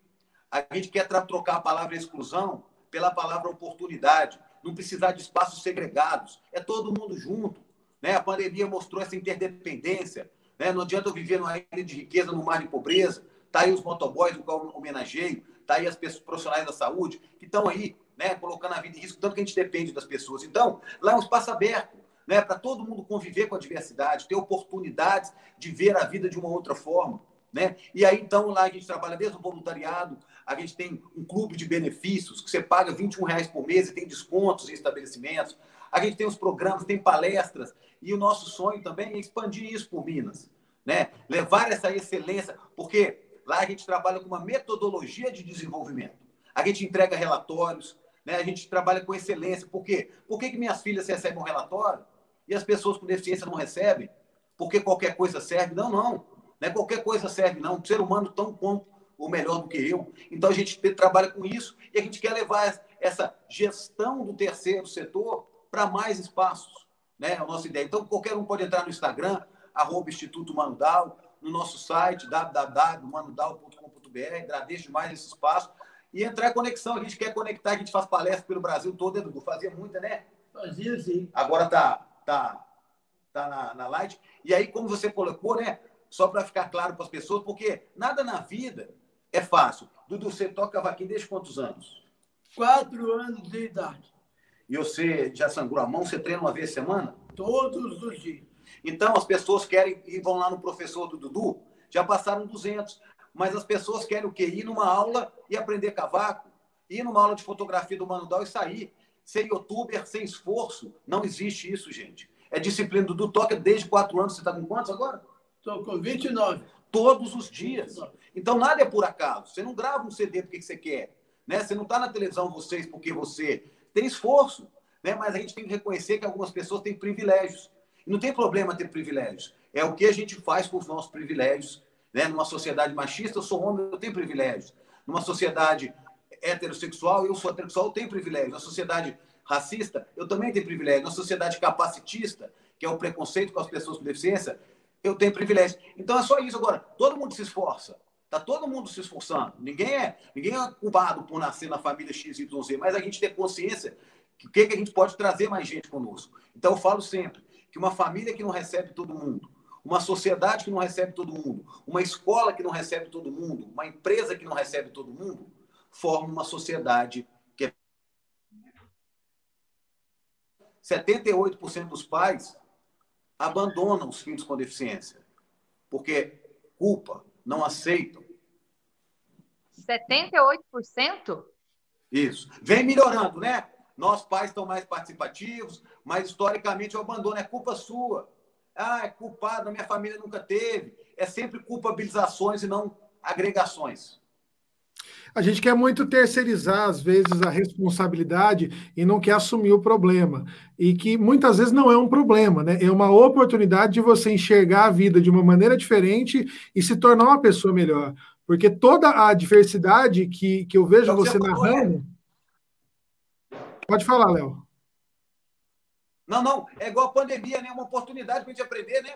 A gente quer trocar a palavra exclusão pela palavra oportunidade, não precisar de espaços segregados. É todo mundo junto. Né? A pandemia mostrou essa interdependência. Né? Não adianta eu viver numa ilha de riqueza, no mar de pobreza. Está aí os motoboys, o qual homenageio. Está aí as pessoas profissionais da saúde que estão aí né, colocando a vida em risco, tanto que a gente depende das pessoas. Então, lá é um espaço aberto né, para todo mundo conviver com a diversidade, ter oportunidades de ver a vida de uma outra forma. Né? E aí, então, lá a gente trabalha desde o voluntariado, a gente tem um clube de benefícios, que você paga 21 reais por mês e tem descontos em estabelecimentos. A gente tem os programas, tem palestras, e o nosso sonho também é expandir isso por Minas, né? Levar essa excelência, porque lá a gente trabalha com uma metodologia de desenvolvimento. A gente entrega relatórios, né? A gente trabalha com excelência. Por quê? Por que, que minhas filhas recebem um relatório e as pessoas com deficiência não recebem? Porque qualquer coisa serve? Não, não. Não é qualquer coisa serve, não. Um ser humano tão quanto ou melhor do que eu. Então a gente trabalha com isso e a gente quer levar essa gestão do terceiro setor para mais espaços né? É a nossa ideia. Então, qualquer um pode entrar no Instagram, arroba Instituto Manudal, no nosso site, www.manudal.com.br, agradeço demais esse espaço, e entrar em conexão. A gente quer conectar, a gente faz palestra pelo Brasil todo, Edu? Fazia muita, né? Fazia, sim. Agora tá, tá, tá na, na light. E aí, como você colocou, né? Só para ficar claro para as pessoas, porque nada na vida é fácil. Dudu, você toca cavaquinho desde quantos anos? Quatro anos de idade e você já sangrou a mão, você treina uma vez por semana? Todos os dias. Então, as pessoas querem e vão lá no professor do Dudu, já passaram 200, mas as pessoas querem o quê? Ir numa aula e aprender cavaco, ir numa aula de fotografia do Manudal e sair. Ser youtuber sem esforço, não existe isso, gente. É disciplina. Dudu toca desde 4 anos, você está com quantos agora? Estou com 29. Todos os dias. Então, nada é por acaso. Você não grava um CD porque você quer. Né? Você não está na televisão, vocês, porque você tem esforço, né? mas a gente tem que reconhecer que algumas pessoas têm privilégios. E não tem problema ter privilégios. É o que a gente faz com os nossos privilégios. Né? Numa sociedade machista, eu sou homem, eu tenho privilégios. Numa sociedade heterossexual, eu sou heterossexual, eu tenho privilégios. Na sociedade racista, eu também tenho privilégios. Na sociedade capacitista, que é o preconceito com as pessoas com deficiência, eu tenho privilégios. Então é só isso agora. Todo mundo se esforça. Está todo mundo se esforçando. Ninguém é, ninguém é culpado por nascer na família XYZ, mas a gente tem consciência que o que, que a gente pode trazer mais gente conosco. Então eu falo sempre que que uma família que não recebe todo mundo, uma sociedade que não recebe todo mundo, uma escola que não recebe todo mundo, uma empresa que não recebe todo mundo, forma uma sociedade que é 78% dos pais abandonam os filhos com deficiência, porque culpa, não aceitam. 78%? Isso. Vem melhorando, né? Nós pais estão mais participativos, mas historicamente o abandono é culpa sua. Ah, é culpado, minha família nunca teve. É sempre culpabilizações e não agregações. A gente quer muito terceirizar, às vezes, a responsabilidade e não quer assumir o problema. E que muitas vezes não é um problema, né? É uma oportunidade de você enxergar a vida de uma maneira diferente e se tornar uma pessoa melhor. Porque toda a diversidade que, que eu vejo então, você, você narrando. Pode falar, Léo. Não, não, é igual a pandemia, né? Uma oportunidade para a gente aprender, né?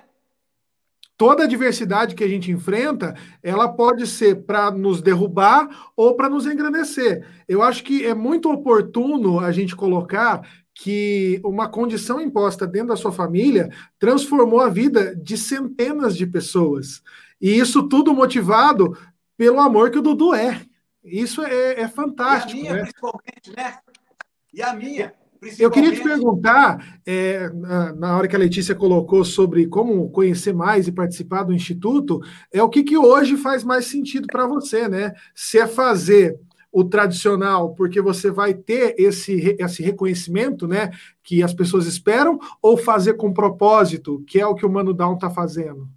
Toda a diversidade que a gente enfrenta, ela pode ser para nos derrubar ou para nos engrandecer. Eu acho que é muito oportuno a gente colocar que uma condição imposta dentro da sua família transformou a vida de centenas de pessoas. E isso tudo motivado pelo amor que o Dudu é. Isso é, é fantástico. E a minha, né? principalmente, né? E a minha. Eu queria te perguntar, é, na hora que a Letícia colocou sobre como conhecer mais e participar do Instituto, é o que, que hoje faz mais sentido para você, né? Se é fazer o tradicional, porque você vai ter esse, esse reconhecimento, né, que as pessoas esperam, ou fazer com propósito, que é o que o Mano Down está fazendo?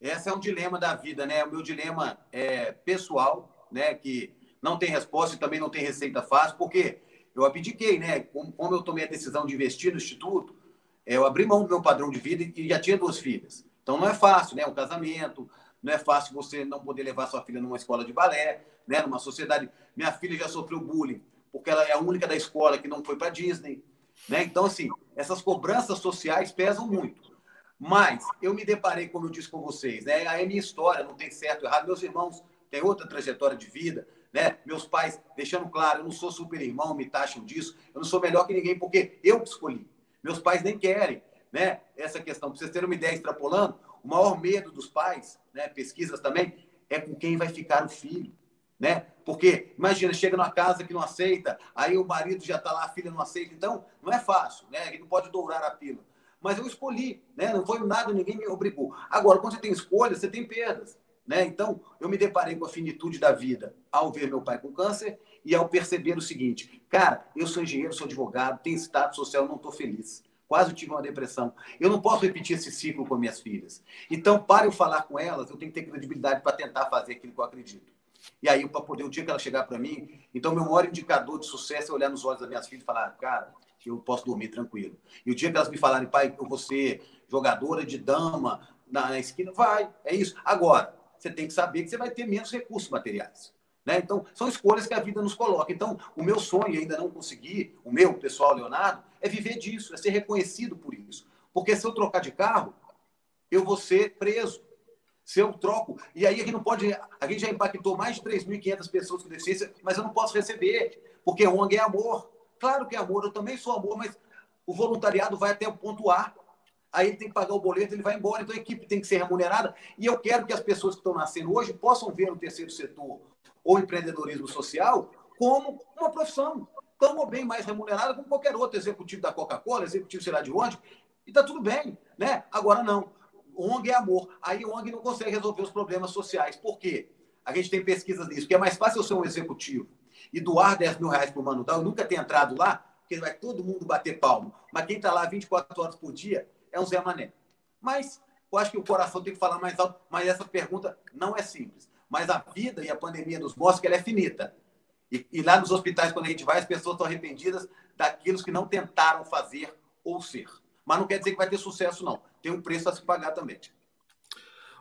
Esse é um dilema da vida, né? O meu dilema é pessoal, né, que não tem resposta e também não tem receita fácil, porque eu abdiquei, né? Como, como eu tomei a decisão de investir no instituto, eu abri mão do meu padrão de vida e já tinha duas filhas. Então não é fácil, né? Um casamento, não é fácil você não poder levar sua filha numa escola de balé, né? Numa sociedade. Minha filha já sofreu bullying porque ela é a única da escola que não foi para Disney, né? Então assim, essas cobranças sociais pesam muito. Mas eu me deparei, como eu disse com vocês, né? A minha história não tem certo ou errado. Meus irmãos têm outra trajetória de vida né? Meus pais deixando claro, eu não sou super irmão, me taxam disso, eu não sou melhor que ninguém porque eu escolhi. Meus pais nem querem, né? Essa questão, para vocês terem uma ideia extrapolando, o maior medo dos pais, né? Pesquisas também, é com quem vai ficar o filho, né? Porque imagina, chega numa casa que não aceita, aí o marido já está lá, a filha não aceita, então não é fácil, né? Ele não pode dourar a pílula. Mas eu escolhi, né? Não foi nada, ninguém me obrigou. Agora, quando você tem escolha, você tem perdas. Né? Então, eu me deparei com a finitude da vida ao ver meu pai com câncer e ao perceber o seguinte: cara, eu sou engenheiro, sou advogado, tenho status social, não estou feliz. Quase tive uma depressão. Eu não posso repetir esse ciclo com minhas filhas. Então, para eu falar com elas, eu tenho que ter credibilidade para tentar fazer aquilo que eu acredito. E aí, para poder, o dia que ela chegar para mim, então, meu maior indicador de sucesso é olhar nos olhos das minhas filhas e falar: cara, eu posso dormir tranquilo. E o dia que elas me falarem, pai, eu vou ser jogadora de dama na esquina, vai, é isso. Agora, você tem que saber que você vai ter menos recursos materiais. Né? Então, são escolhas que a vida nos coloca. Então, o meu sonho, ainda não consegui, o meu, pessoal Leonardo, é viver disso, é ser reconhecido por isso. Porque se eu trocar de carro, eu vou ser preso. Se eu troco, e aí a gente não pode. A gente já impactou mais de 3.500 pessoas com deficiência, mas eu não posso receber, porque ONG é amor. Claro que é amor, eu também sou amor, mas o voluntariado vai até o ponto A aí ele tem que pagar o boleto, ele vai embora, então a equipe tem que ser remunerada. E eu quero que as pessoas que estão nascendo hoje possam ver o terceiro setor ou empreendedorismo social como uma profissão tão bem mais remunerada como qualquer outro executivo da Coca-Cola, executivo sei lá de onde, e está tudo bem, né? Agora não. ONG é amor. Aí ONG não consegue resolver os problemas sociais. Por quê? A gente tem pesquisas disso, porque é mais fácil eu ser um executivo e doar 10 mil reais para o Mano Dal, eu nunca ter entrado lá, porque vai todo mundo bater palmo. Mas quem está lá 24 horas por dia é o Zé Mané. Mas eu acho que o coração tem que falar mais alto, mas essa pergunta não é simples. Mas a vida e a pandemia nos mostra que ela é finita. E, e lá nos hospitais, quando a gente vai, as pessoas estão arrependidas daqueles que não tentaram fazer ou ser. Mas não quer dizer que vai ter sucesso, não. Tem um preço a se pagar também.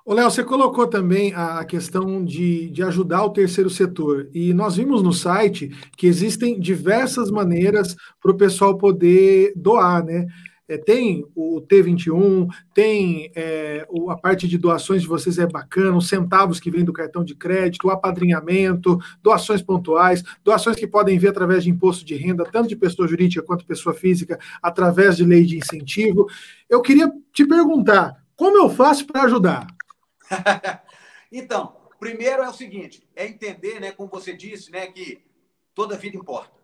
Ô, Léo, você colocou também a questão de, de ajudar o terceiro setor. E nós vimos no site que existem diversas maneiras para o pessoal poder doar, né? É, tem o T21, tem é, a parte de doações de vocês é bacana, os centavos que vêm do cartão de crédito, o apadrinhamento, doações pontuais, doações que podem vir através de imposto de renda, tanto de pessoa jurídica quanto pessoa física, através de lei de incentivo. Eu queria te perguntar, como eu faço para ajudar? então, primeiro é o seguinte, é entender, né, como você disse, né, que toda vida importa,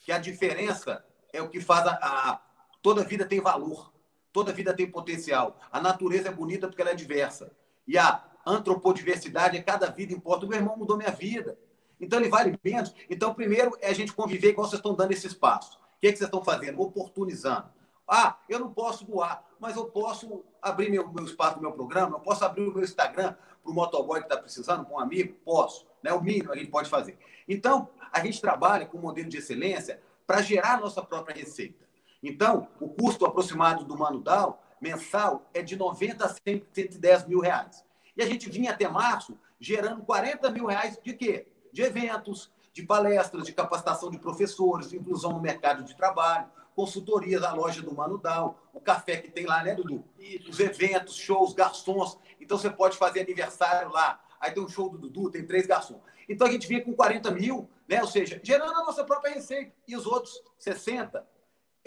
que a diferença é o que faz a, a toda vida tem valor, toda vida tem potencial. A natureza é bonita porque ela é diversa. E a antropodiversidade é cada vida importa. O meu irmão mudou minha vida. Então ele vale menos. Então, primeiro é a gente conviver igual vocês estão dando esse espaço. O que, é que vocês estão fazendo? Oportunizando. Ah, eu não posso doar, mas eu posso abrir meu, meu espaço meu programa, eu posso abrir o meu Instagram para o motoboy que está precisando, para um amigo? Posso. Né? O mínimo a gente pode fazer. Então, a gente trabalha com um modelo de excelência para gerar a nossa própria receita. Então, o custo aproximado do Mano Down, mensal, é de 90 a 110 mil reais. E a gente vinha até março gerando 40 mil reais de quê? De eventos, de palestras, de capacitação de professores, de inclusão no mercado de trabalho, consultorias da loja do Mano Down, o café que tem lá, né, Dudu? Os eventos, shows, garçons. Então você pode fazer aniversário lá. Aí tem um show do Dudu, tem três garçons. Então a gente vinha com 40 mil, né? Ou seja, gerando a nossa própria receita. E os outros 60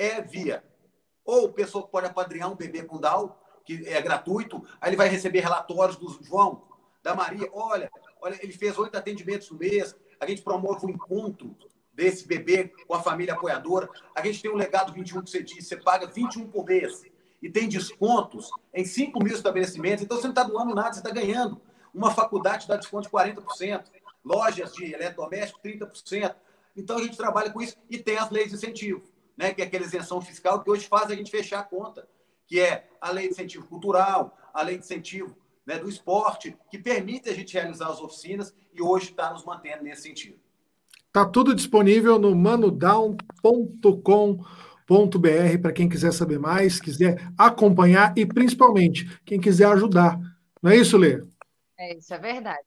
é via. Ou pessoa que pode apadrinhar um bebê com Down, que é gratuito, aí ele vai receber relatórios do João, da Maria. Olha, olha, ele fez oito atendimentos no mês, a gente promove um encontro desse bebê com a família apoiadora. A gente tem um legado 21 que você disse, você paga 21 por mês e tem descontos em 5 mil estabelecimentos. Então você não está doando nada, você está ganhando. Uma faculdade dá desconto de 40%, lojas de eletrodoméstico, 30%. Então a gente trabalha com isso e tem as leis de incentivo, né? que é aquela isenção fiscal que hoje faz a gente fechar a conta, que é a lei de incentivo cultural, a lei de incentivo né, do esporte, que permite a gente realizar as oficinas e hoje está nos mantendo nesse sentido. Está tudo disponível no manodown.com.br para quem quiser saber mais, quiser acompanhar e principalmente quem quiser ajudar. Não é isso, Lê? É, isso é verdade.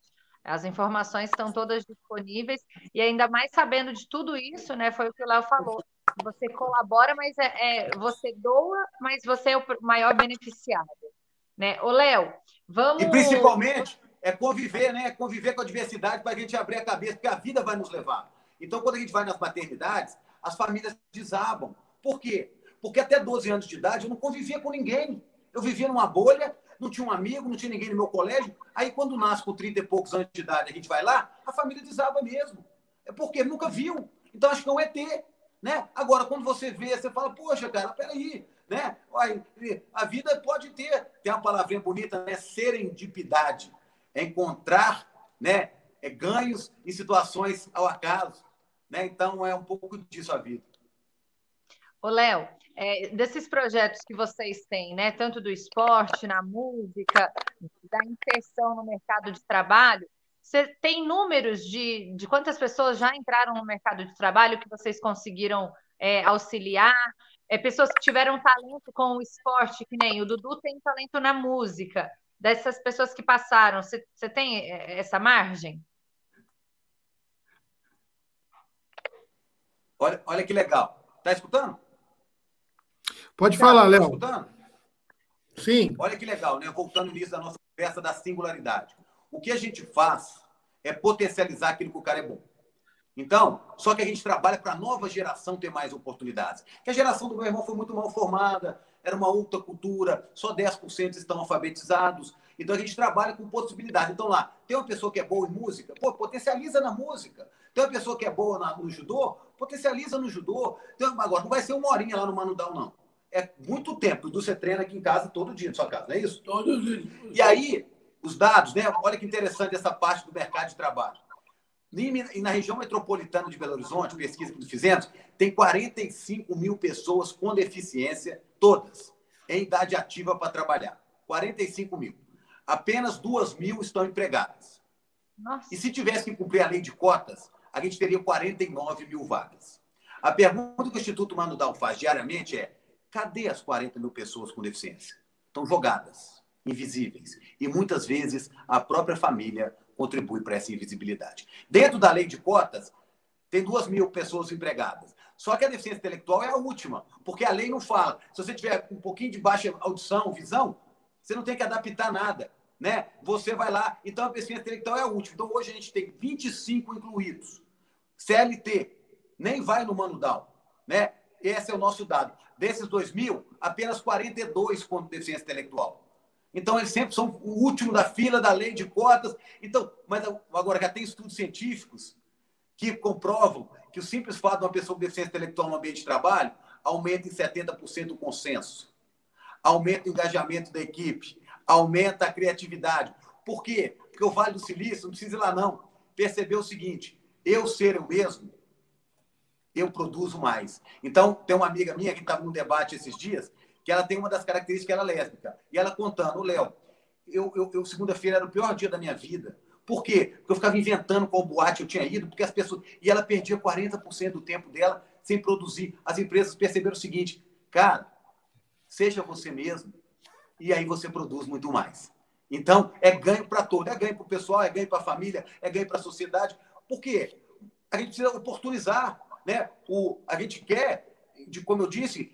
As informações estão todas disponíveis e ainda mais sabendo de tudo isso, né? Foi o que o Léo falou. Você colabora, mas é, é, você doa, mas você é o maior beneficiado, né? Ô, Léo, vamos. E principalmente é conviver, né? Conviver com a diversidade para a gente abrir a cabeça, porque a vida vai nos levar. Então, quando a gente vai nas maternidades, as famílias desabam. Por quê? Porque até 12 anos de idade eu não convivia com ninguém. Eu vivia numa bolha, não tinha um amigo, não tinha ninguém no meu colégio. Aí, quando nasce com 30 e poucos anos de idade, a gente vai lá, a família desaba mesmo. É porque nunca viu. Então, acho que é um ET. Né? Agora, quando você vê, você fala, poxa, cara, peraí, né? A vida pode ter, tem uma palavrinha bonita, né? Serendipidade. É encontrar né, é ganhos em situações ao acaso. Né? Então, é um pouco disso a vida. Ô, Léo, é, desses projetos que vocês têm, né, tanto do esporte, na música, da inserção no mercado de trabalho, você tem números de, de quantas pessoas já entraram no mercado de trabalho que vocês conseguiram é, auxiliar? É, pessoas que tiveram talento com o esporte, que nem o Dudu tem talento na música. Dessas pessoas que passaram, você, você tem é, essa margem? Olha, olha que legal. Tá escutando? Pode tá, falar, tá Léo. Tá escutando? Sim. Olha que legal, né? Voltando nisso da nossa conversa da singularidade. O que a gente faz é potencializar aquilo que o cara é bom. Então, só que a gente trabalha para a nova geração ter mais oportunidades. Que a geração do meu irmão foi muito mal formada, era uma outra cultura, só 10% estão alfabetizados. Então a gente trabalha com possibilidades. Então lá, tem uma pessoa que é boa em música, pô, potencializa na música. Tem uma pessoa que é boa no judô, potencializa no judô. Então, agora, não vai ser uma horinha lá no Manudão, não. É muito tempo. Do você treina aqui em casa todo dia, na sua casa, não é isso? Todo dia. E aí, os dados, né? Olha que interessante essa parte do mercado de trabalho. E na região metropolitana de Belo Horizonte, pesquisa que fizemos, tem 45 mil pessoas com deficiência, todas, em idade ativa para trabalhar. 45 mil. Apenas 2 mil estão empregadas. Nossa. E se tivesse que cumprir a lei de cotas, a gente teria 49 mil vagas. A pergunta que o Instituto Manudal faz diariamente é: cadê as 40 mil pessoas com deficiência? Estão jogadas, invisíveis. E muitas vezes a própria família contribui para essa invisibilidade. Dentro da lei de cotas, tem duas mil pessoas empregadas. Só que a deficiência intelectual é a última, porque a lei não fala. Se você tiver um pouquinho de baixa audição, visão, você não tem que adaptar nada. Né? Você vai lá. Então, a deficiência intelectual é a última. Então, hoje a gente tem 25 incluídos. CLT, nem vai no Mano Down. Né? Esse é o nosso dado. Desses 2 mil, apenas 42 com deficiência intelectual. Então, eles sempre são o último da fila da lei de cotas. Então, mas agora já tem estudos científicos que comprovam que o simples fato de uma pessoa com deficiência intelectual no ambiente de trabalho aumenta em 70% o consenso, aumenta o engajamento da equipe, aumenta a criatividade. Por quê? Porque o Vale do Silício, não precisa ir lá não, percebeu o seguinte, eu ser eu mesmo, eu produzo mais. Então, tem uma amiga minha que estava num debate esses dias, que ela tem uma das características que ela é lésbica. E ela contando, Léo, eu, eu, eu segunda-feira era o pior dia da minha vida. Por quê? Porque eu ficava inventando qual boate eu tinha ido, porque as pessoas. E ela perdia 40% do tempo dela sem produzir. As empresas perceberam o seguinte, cara, seja você mesmo, e aí você produz muito mais. Então, é ganho para todo. É ganho para o pessoal, é ganho para a família, é ganho para a sociedade. Por quê? A gente precisa oportunizar. Né? O, a gente quer, de, como eu disse,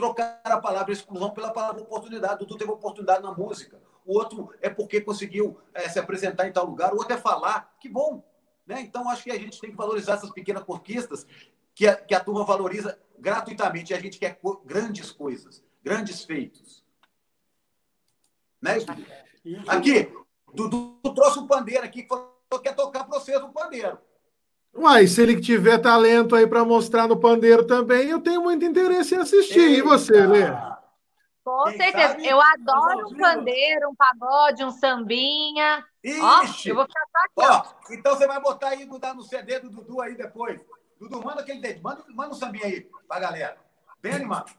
trocar a palavra exclusão pela palavra oportunidade. O Dudu teve oportunidade na música. O outro é porque conseguiu é, se apresentar em tal lugar. O outro é falar. Que bom. Né? Então, acho que a gente tem que valorizar essas pequenas conquistas que a, que a turma valoriza gratuitamente. E a gente quer grandes coisas, grandes feitos. Né, Aqui, Dudu trouxe um pandeiro aqui que falou que quer tocar para vocês um pandeiro. Uai, se ele tiver talento aí para mostrar no pandeiro também, eu tenho muito interesse em assistir. Eita. E você, Lê? Com Quem certeza. Sabe, eu adoro um pandeiro, um pagode, um sambinha. Ixi. Ó, eu vou ficar aqui. Ó, então você vai botar aí, botar no CD do Dudu aí depois. Dudu, manda aquele dedo. Manda, manda um sambinha aí pra galera. Bem animado.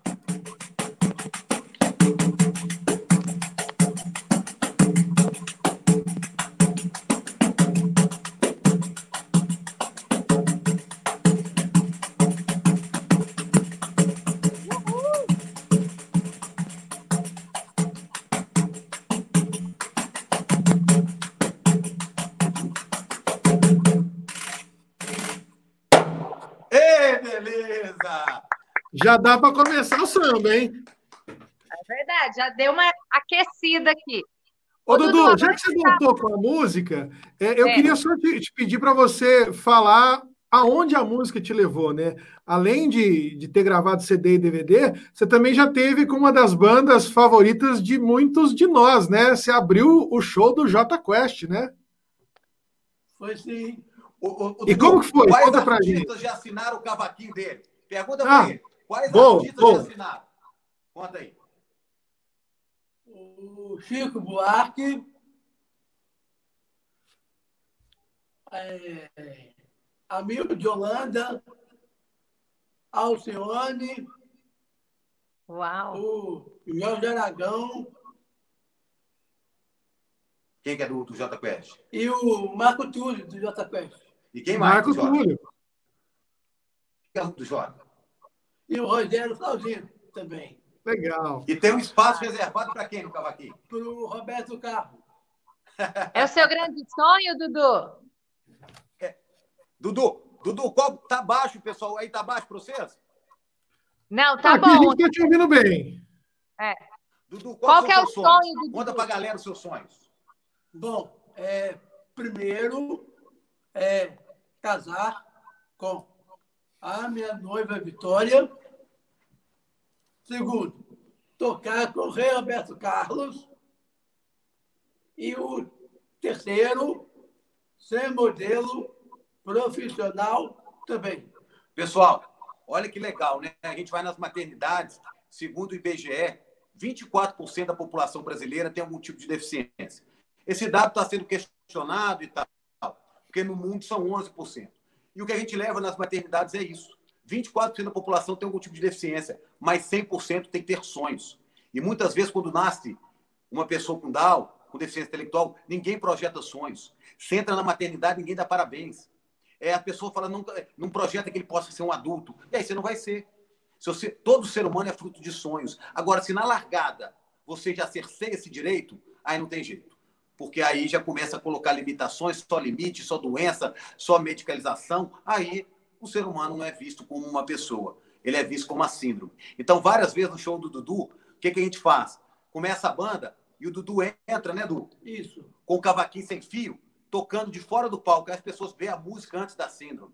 Já dá para começar o samba, hein? É verdade, já deu uma aquecida aqui. Ô, Ô Dudu, Dudu, já que você voltou com a música, é, eu é. queria só te, te pedir para você falar aonde a música te levou, né? Além de, de ter gravado CD e DVD, você também já teve com uma das bandas favoritas de muitos de nós, né? Você abriu o show do J Quest, né? Foi sim. O, o, o, e como que foi? Quais Conta pra gente. já assinaram o cavaquinho dele? Pergunta ah, pra ele. Quais bom, artistas bom. já assinaram? Conta aí. O Chico Buarque. É, Amil de Holanda. Alcione. Uau! O Jorge Aragão. Quem que é do, do J Quest? E o Marco Túlio, do J Quest. E quem mais? Marco Túlio. Quem é do J? E o Rogério Flauzino também. Legal. E tem um espaço reservado para quem no cavaquinho? Para o Roberto Carro. É o seu grande sonho, Dudu? É. Dudu, Dudu, qual tá baixo, pessoal? Aí tá baixo para vocês? Não, tá Aqui bom. a gente está te ouvindo bem. É. Dudu, qual, qual é o sonho, sonho Dudu? Conta para a galera os seus sonhos. Bom, é, primeiro é casar com a minha noiva Vitória Segundo, tocar com o rei Alberto Carlos. E o terceiro, ser modelo profissional também. Pessoal, olha que legal, né? A gente vai nas maternidades, segundo o IBGE, 24% da população brasileira tem algum tipo de deficiência. Esse dado está sendo questionado e tal, porque no mundo são 11%. E o que a gente leva nas maternidades é isso. 24% da população tem algum tipo de deficiência, mas 100% tem que ter sonhos. E muitas vezes, quando nasce uma pessoa com Down, com deficiência intelectual, ninguém projeta sonhos. Você entra na maternidade, ninguém dá parabéns. É, a pessoa fala, não, não projeta que ele possa ser um adulto. E aí você não vai ser. Se você, todo ser humano é fruto de sonhos. Agora, se na largada você já cerceia esse direito, aí não tem jeito. Porque aí já começa a colocar limitações, só limite, só doença, só medicalização. Aí o ser humano não é visto como uma pessoa, ele é visto como uma síndrome. Então, várias vezes no show do Dudu, o que, que a gente faz? Começa a banda e o Dudu entra, né, Dudu? Isso. Com o cavaquinho sem fio, tocando de fora do palco, as pessoas veem a música antes da síndrome.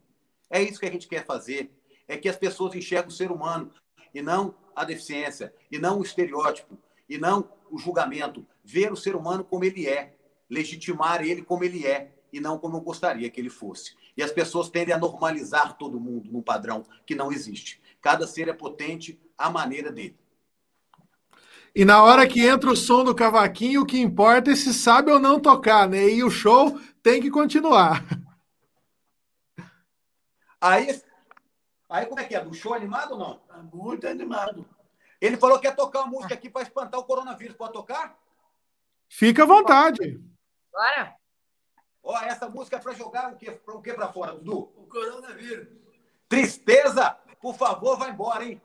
É isso que a gente quer fazer, é que as pessoas enxerguem o ser humano e não a deficiência, e não o estereótipo, e não o julgamento. Ver o ser humano como ele é, legitimar ele como ele é, e não como eu gostaria que ele fosse. E as pessoas tendem a normalizar todo mundo num padrão que não existe. Cada ser é potente à maneira dele. E na hora que entra o som do cavaquinho, o que importa é se sabe ou não tocar, né? E o show tem que continuar. Aí, aí como é que é? Do show animado ou não? É muito animado. Ele falou que quer tocar uma música aqui para espantar o coronavírus. Pode tocar? Fica à vontade. Bora. Ó, essa música é para jogar o quê? O quê para fora, Dudu? O coronavírus. Tristeza? Por favor, vai embora, hein?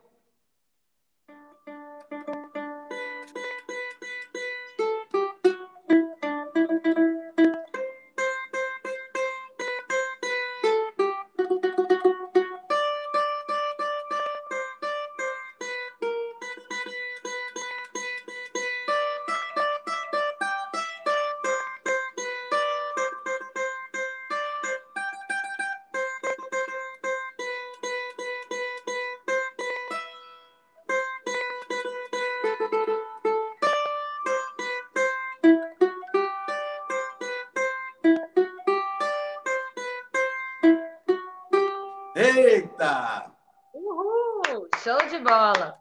Eita! Uhul! Show de bola!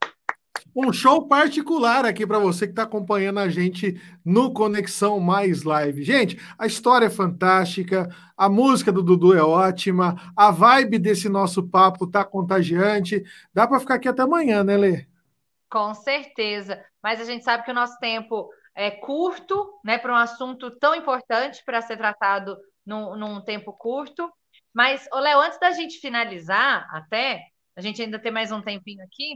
Um show particular aqui para você que está acompanhando a gente no Conexão Mais Live. Gente, a história é fantástica, a música do Dudu é ótima, a vibe desse nosso papo tá contagiante. Dá para ficar aqui até amanhã, né, Lê? Com certeza. Mas a gente sabe que o nosso tempo é curto, né, para um assunto tão importante para ser tratado num, num tempo curto. Mas, Léo, antes da gente finalizar, até, a gente ainda tem mais um tempinho aqui,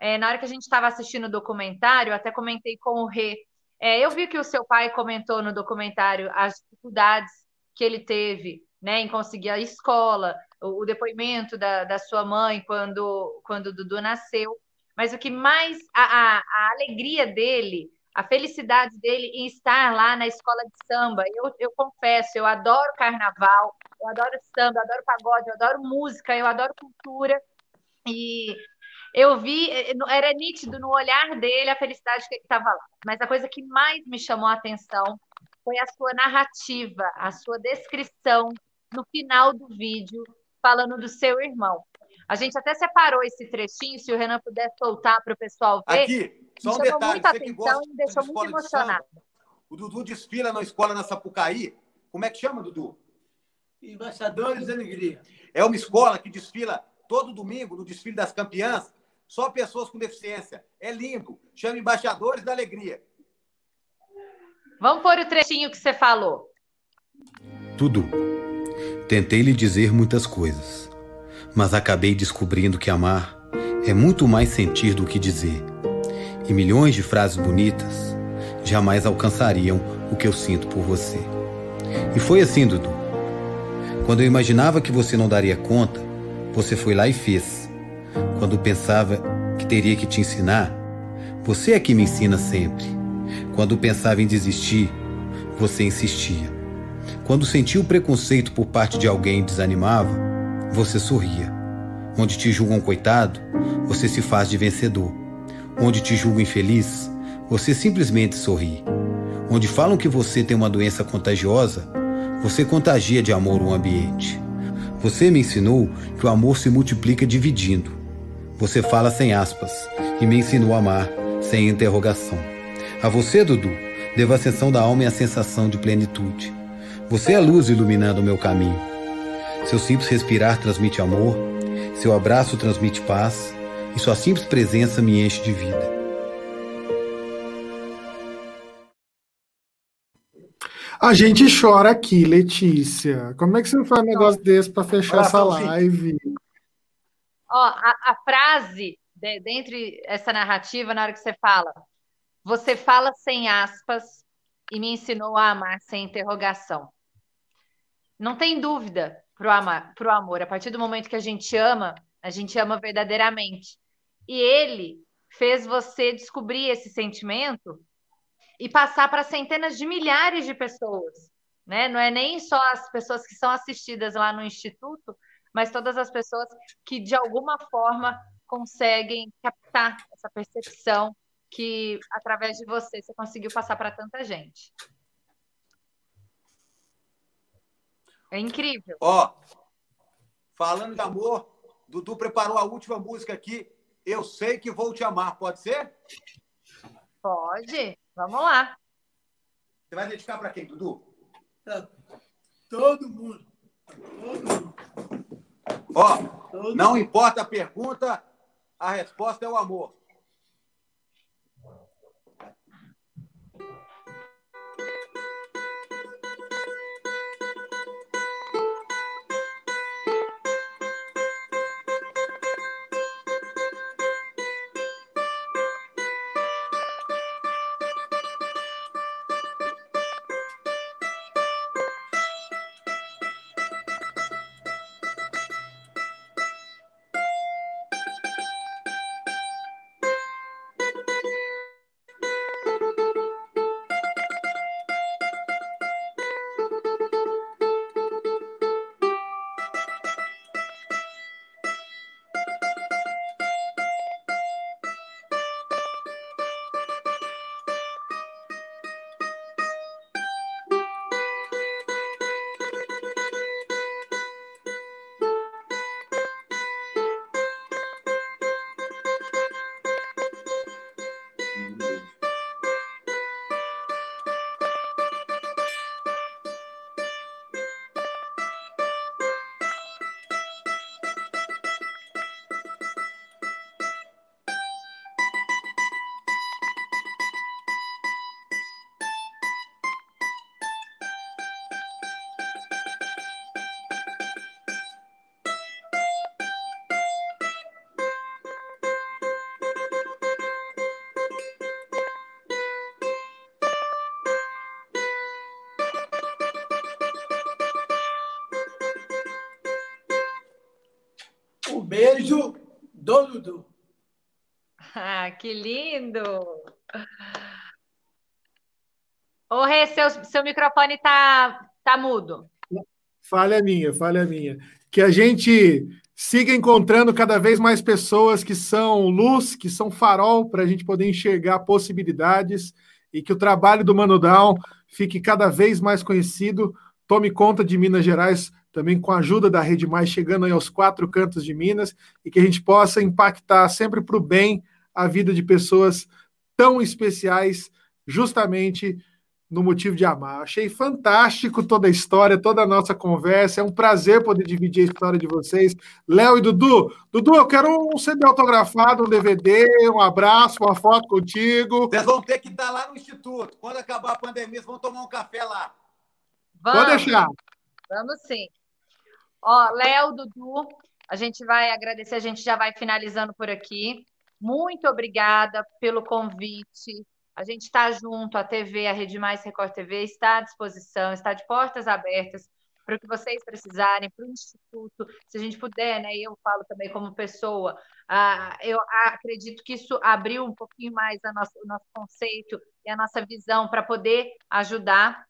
é, na hora que a gente estava assistindo o documentário, até comentei com o Rê. É, eu vi que o seu pai comentou no documentário as dificuldades que ele teve né, em conseguir a escola, o, o depoimento da, da sua mãe quando, quando o Dudu nasceu. Mas o que mais. A, a, a alegria dele a felicidade dele em estar lá na escola de samba. Eu, eu confesso, eu adoro carnaval, eu adoro samba, eu adoro pagode, eu adoro música, eu adoro cultura. E eu vi, eh, era nítido no olhar dele a felicidade que ele estava lá. Mas a coisa que mais me chamou a atenção foi a sua narrativa, a sua descrição no final do vídeo, falando do seu irmão. A gente até separou esse trechinho, se o Renan puder soltar para o pessoal ver. Aqui, só um detalhe. Muita atenção e me deixou muito emocionado. O Dudu desfila na escola na Sapucaí. Como é que chama, Dudu? Embaixadores da Alegria. É uma escola que desfila todo domingo, no desfile das campeãs, só pessoas com deficiência. É lindo. Chama Embaixadores da Alegria. Vamos pôr o trechinho que você falou. Dudu, tentei lhe dizer muitas coisas, mas acabei descobrindo que amar é muito mais sentir do que dizer. E milhões de frases bonitas jamais alcançariam o que eu sinto por você. E foi assim, Dudu. Quando eu imaginava que você não daria conta, você foi lá e fez. Quando pensava que teria que te ensinar, você é que me ensina sempre. Quando pensava em desistir, você insistia. Quando sentia o preconceito por parte de alguém e desanimava, você sorria. Onde te julgam coitado, você se faz de vencedor. Onde te julgam infeliz, você simplesmente sorri. Onde falam que você tem uma doença contagiosa, você contagia de amor o ambiente. Você me ensinou que o amor se multiplica dividindo. Você fala sem aspas e me ensinou a amar sem interrogação. A você, Dudu, devo a ascensão da alma e a sensação de plenitude. Você é a luz iluminando o meu caminho. Seu simples respirar transmite amor, seu abraço transmite paz e sua simples presença me enche de vida. A gente chora aqui, Letícia. Como é que você faz um negócio desse para fechar essa live? Ó, a, a frase de, dentre essa narrativa, na hora que você fala, você fala sem aspas e me ensinou a amar sem interrogação. Não tem dúvida pro, ama, pro amor. A partir do momento que a gente ama, a gente ama verdadeiramente. E ele fez você descobrir esse sentimento e passar para centenas de milhares de pessoas. Né? Não é nem só as pessoas que são assistidas lá no Instituto, mas todas as pessoas que, de alguma forma, conseguem captar essa percepção que, através de você, você conseguiu passar para tanta gente. É incrível. Ó, falando de amor, Dudu preparou a última música aqui. Eu sei que vou te amar, pode ser? Pode. Vamos lá. Você vai dedicar para quem, Dudu? Pra todo mundo. Todo mundo. Ó, Todo não importa a pergunta, a resposta é o amor. Beijo do Dudu. Ah, que lindo! Ô, Rê, seu, seu microfone tá, tá mudo. Falha minha, falha minha. Que a gente siga encontrando cada vez mais pessoas que são luz, que são farol, para a gente poder enxergar possibilidades e que o trabalho do Mano Down fique cada vez mais conhecido. Tome conta de Minas Gerais também com a ajuda da Rede Mais, chegando aí aos quatro cantos de Minas, e que a gente possa impactar sempre para o bem a vida de pessoas tão especiais, justamente no motivo de amar. Achei fantástico toda a história, toda a nossa conversa. É um prazer poder dividir a história de vocês. Léo e Dudu. Dudu, eu quero um CD autografado, um DVD, um abraço, uma foto contigo. Vocês vão ter que estar lá no Instituto. Quando acabar a pandemia, vocês vão tomar um café lá. Vamos, Pode deixar. vamos sim. Ó, Léo, Dudu, a gente vai agradecer, a gente já vai finalizando por aqui. Muito obrigada pelo convite. A gente está junto, a TV, a Rede Mais Record TV está à disposição, está de portas abertas para o que vocês precisarem, para o Instituto, se a gente puder, né? Eu falo também como pessoa, ah, eu acredito que isso abriu um pouquinho mais nossa, o nosso conceito e a nossa visão para poder ajudar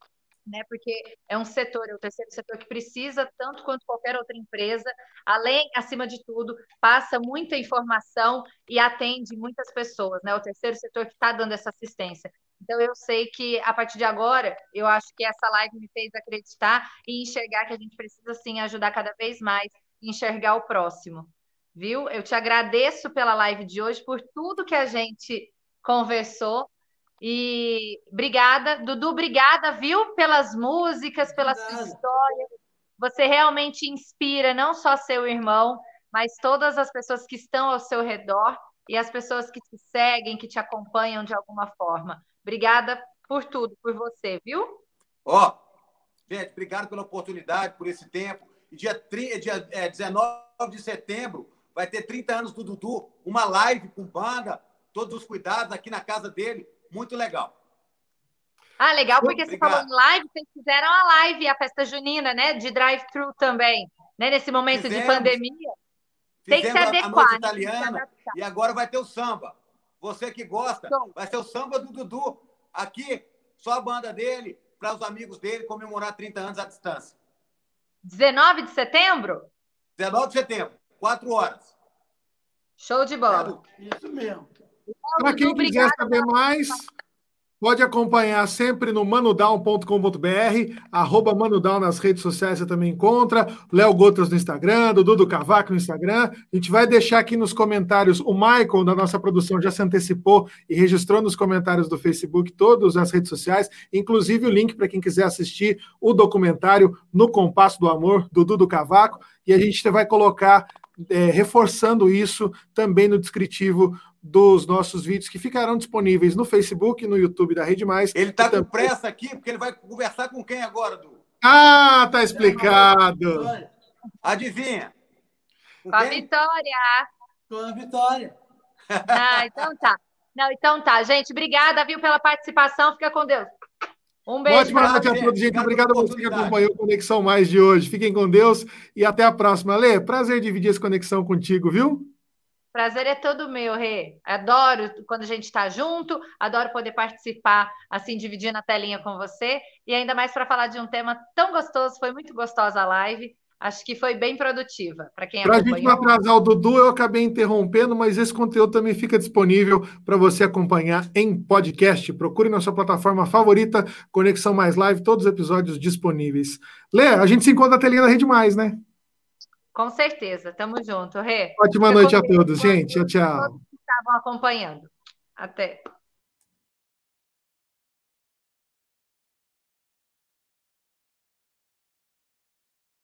né? Porque é um setor, é o terceiro setor que precisa, tanto quanto qualquer outra empresa, além, acima de tudo, passa muita informação e atende muitas pessoas, né? O terceiro setor que está dando essa assistência. Então, eu sei que a partir de agora, eu acho que essa live me fez acreditar e enxergar que a gente precisa, sim, ajudar cada vez mais enxergar o próximo. Viu? Eu te agradeço pela live de hoje, por tudo que a gente conversou. E obrigada, Dudu, obrigada, viu, pelas músicas, pela sua história. Você realmente inspira não só seu irmão, mas todas as pessoas que estão ao seu redor e as pessoas que te seguem, que te acompanham de alguma forma. Obrigada por tudo, por você, viu? Ó, gente, obrigado pela oportunidade, por esse tempo. E dia, 30, dia é, 19 de setembro vai ter 30 anos do Dudu, uma live com banda, todos os cuidados aqui na casa dele. Muito legal. Ah, legal, porque Obrigado. você falou em live, vocês fizeram a live, a festa junina, né? De drive-thru também. né, nesse momento Fizemos. de pandemia. Tem que se adequar. A noite né? italiana, e agora vai ter o samba. Você que gosta, vai ser o samba do Dudu. Aqui, só a banda dele, para os amigos dele comemorar 30 anos à distância. 19 de setembro? 19 de setembro, 4 horas. Show de bola. Isso mesmo. Para quem quiser saber mais, Pode acompanhar sempre no manudown.com.br, arroba manudown nas redes sociais você também encontra, Léo Gotas no Instagram, Dudu Cavaco no Instagram. A gente vai deixar aqui nos comentários, o Michael da nossa produção já se antecipou e registrou nos comentários do Facebook todas as redes sociais, inclusive o link para quem quiser assistir o documentário No Compasso do Amor, do Dudu Cavaco, e a gente vai colocar é, reforçando isso também no descritivo dos nossos vídeos que ficarão disponíveis no Facebook e no YouTube da Rede Mais. Ele está com pressa aqui, porque ele vai conversar com quem agora, Du? Ah, tá explicado. Adivinha? Com a Vitória. Com a Vitória. Ah, então tá. Não, então tá, gente. Obrigada, viu, pela participação. Fica com Deus. Um beijo. Ótima noite a todos, gente. Obrigado a você que acompanhou a Conexão Mais de hoje. Fiquem com Deus e até a próxima. Lê, prazer dividir essa conexão contigo, viu? Prazer é todo meu, Rê. Adoro quando a gente está junto, adoro poder participar, assim, dividindo a telinha com você, e ainda mais para falar de um tema tão gostoso. Foi muito gostosa a live. Acho que foi bem produtiva para quem Para a gente não atrasar o Dudu, eu acabei interrompendo, mas esse conteúdo também fica disponível para você acompanhar em podcast. Procure na sua plataforma favorita, Conexão Mais Live, todos os episódios disponíveis. Lê, a gente se encontra na telinha da Rede Mais, né? Com certeza. Tamo junto, Rê. Ótima noite a todos, gente. Tchau, tchau. Estavam acompanhando. Até.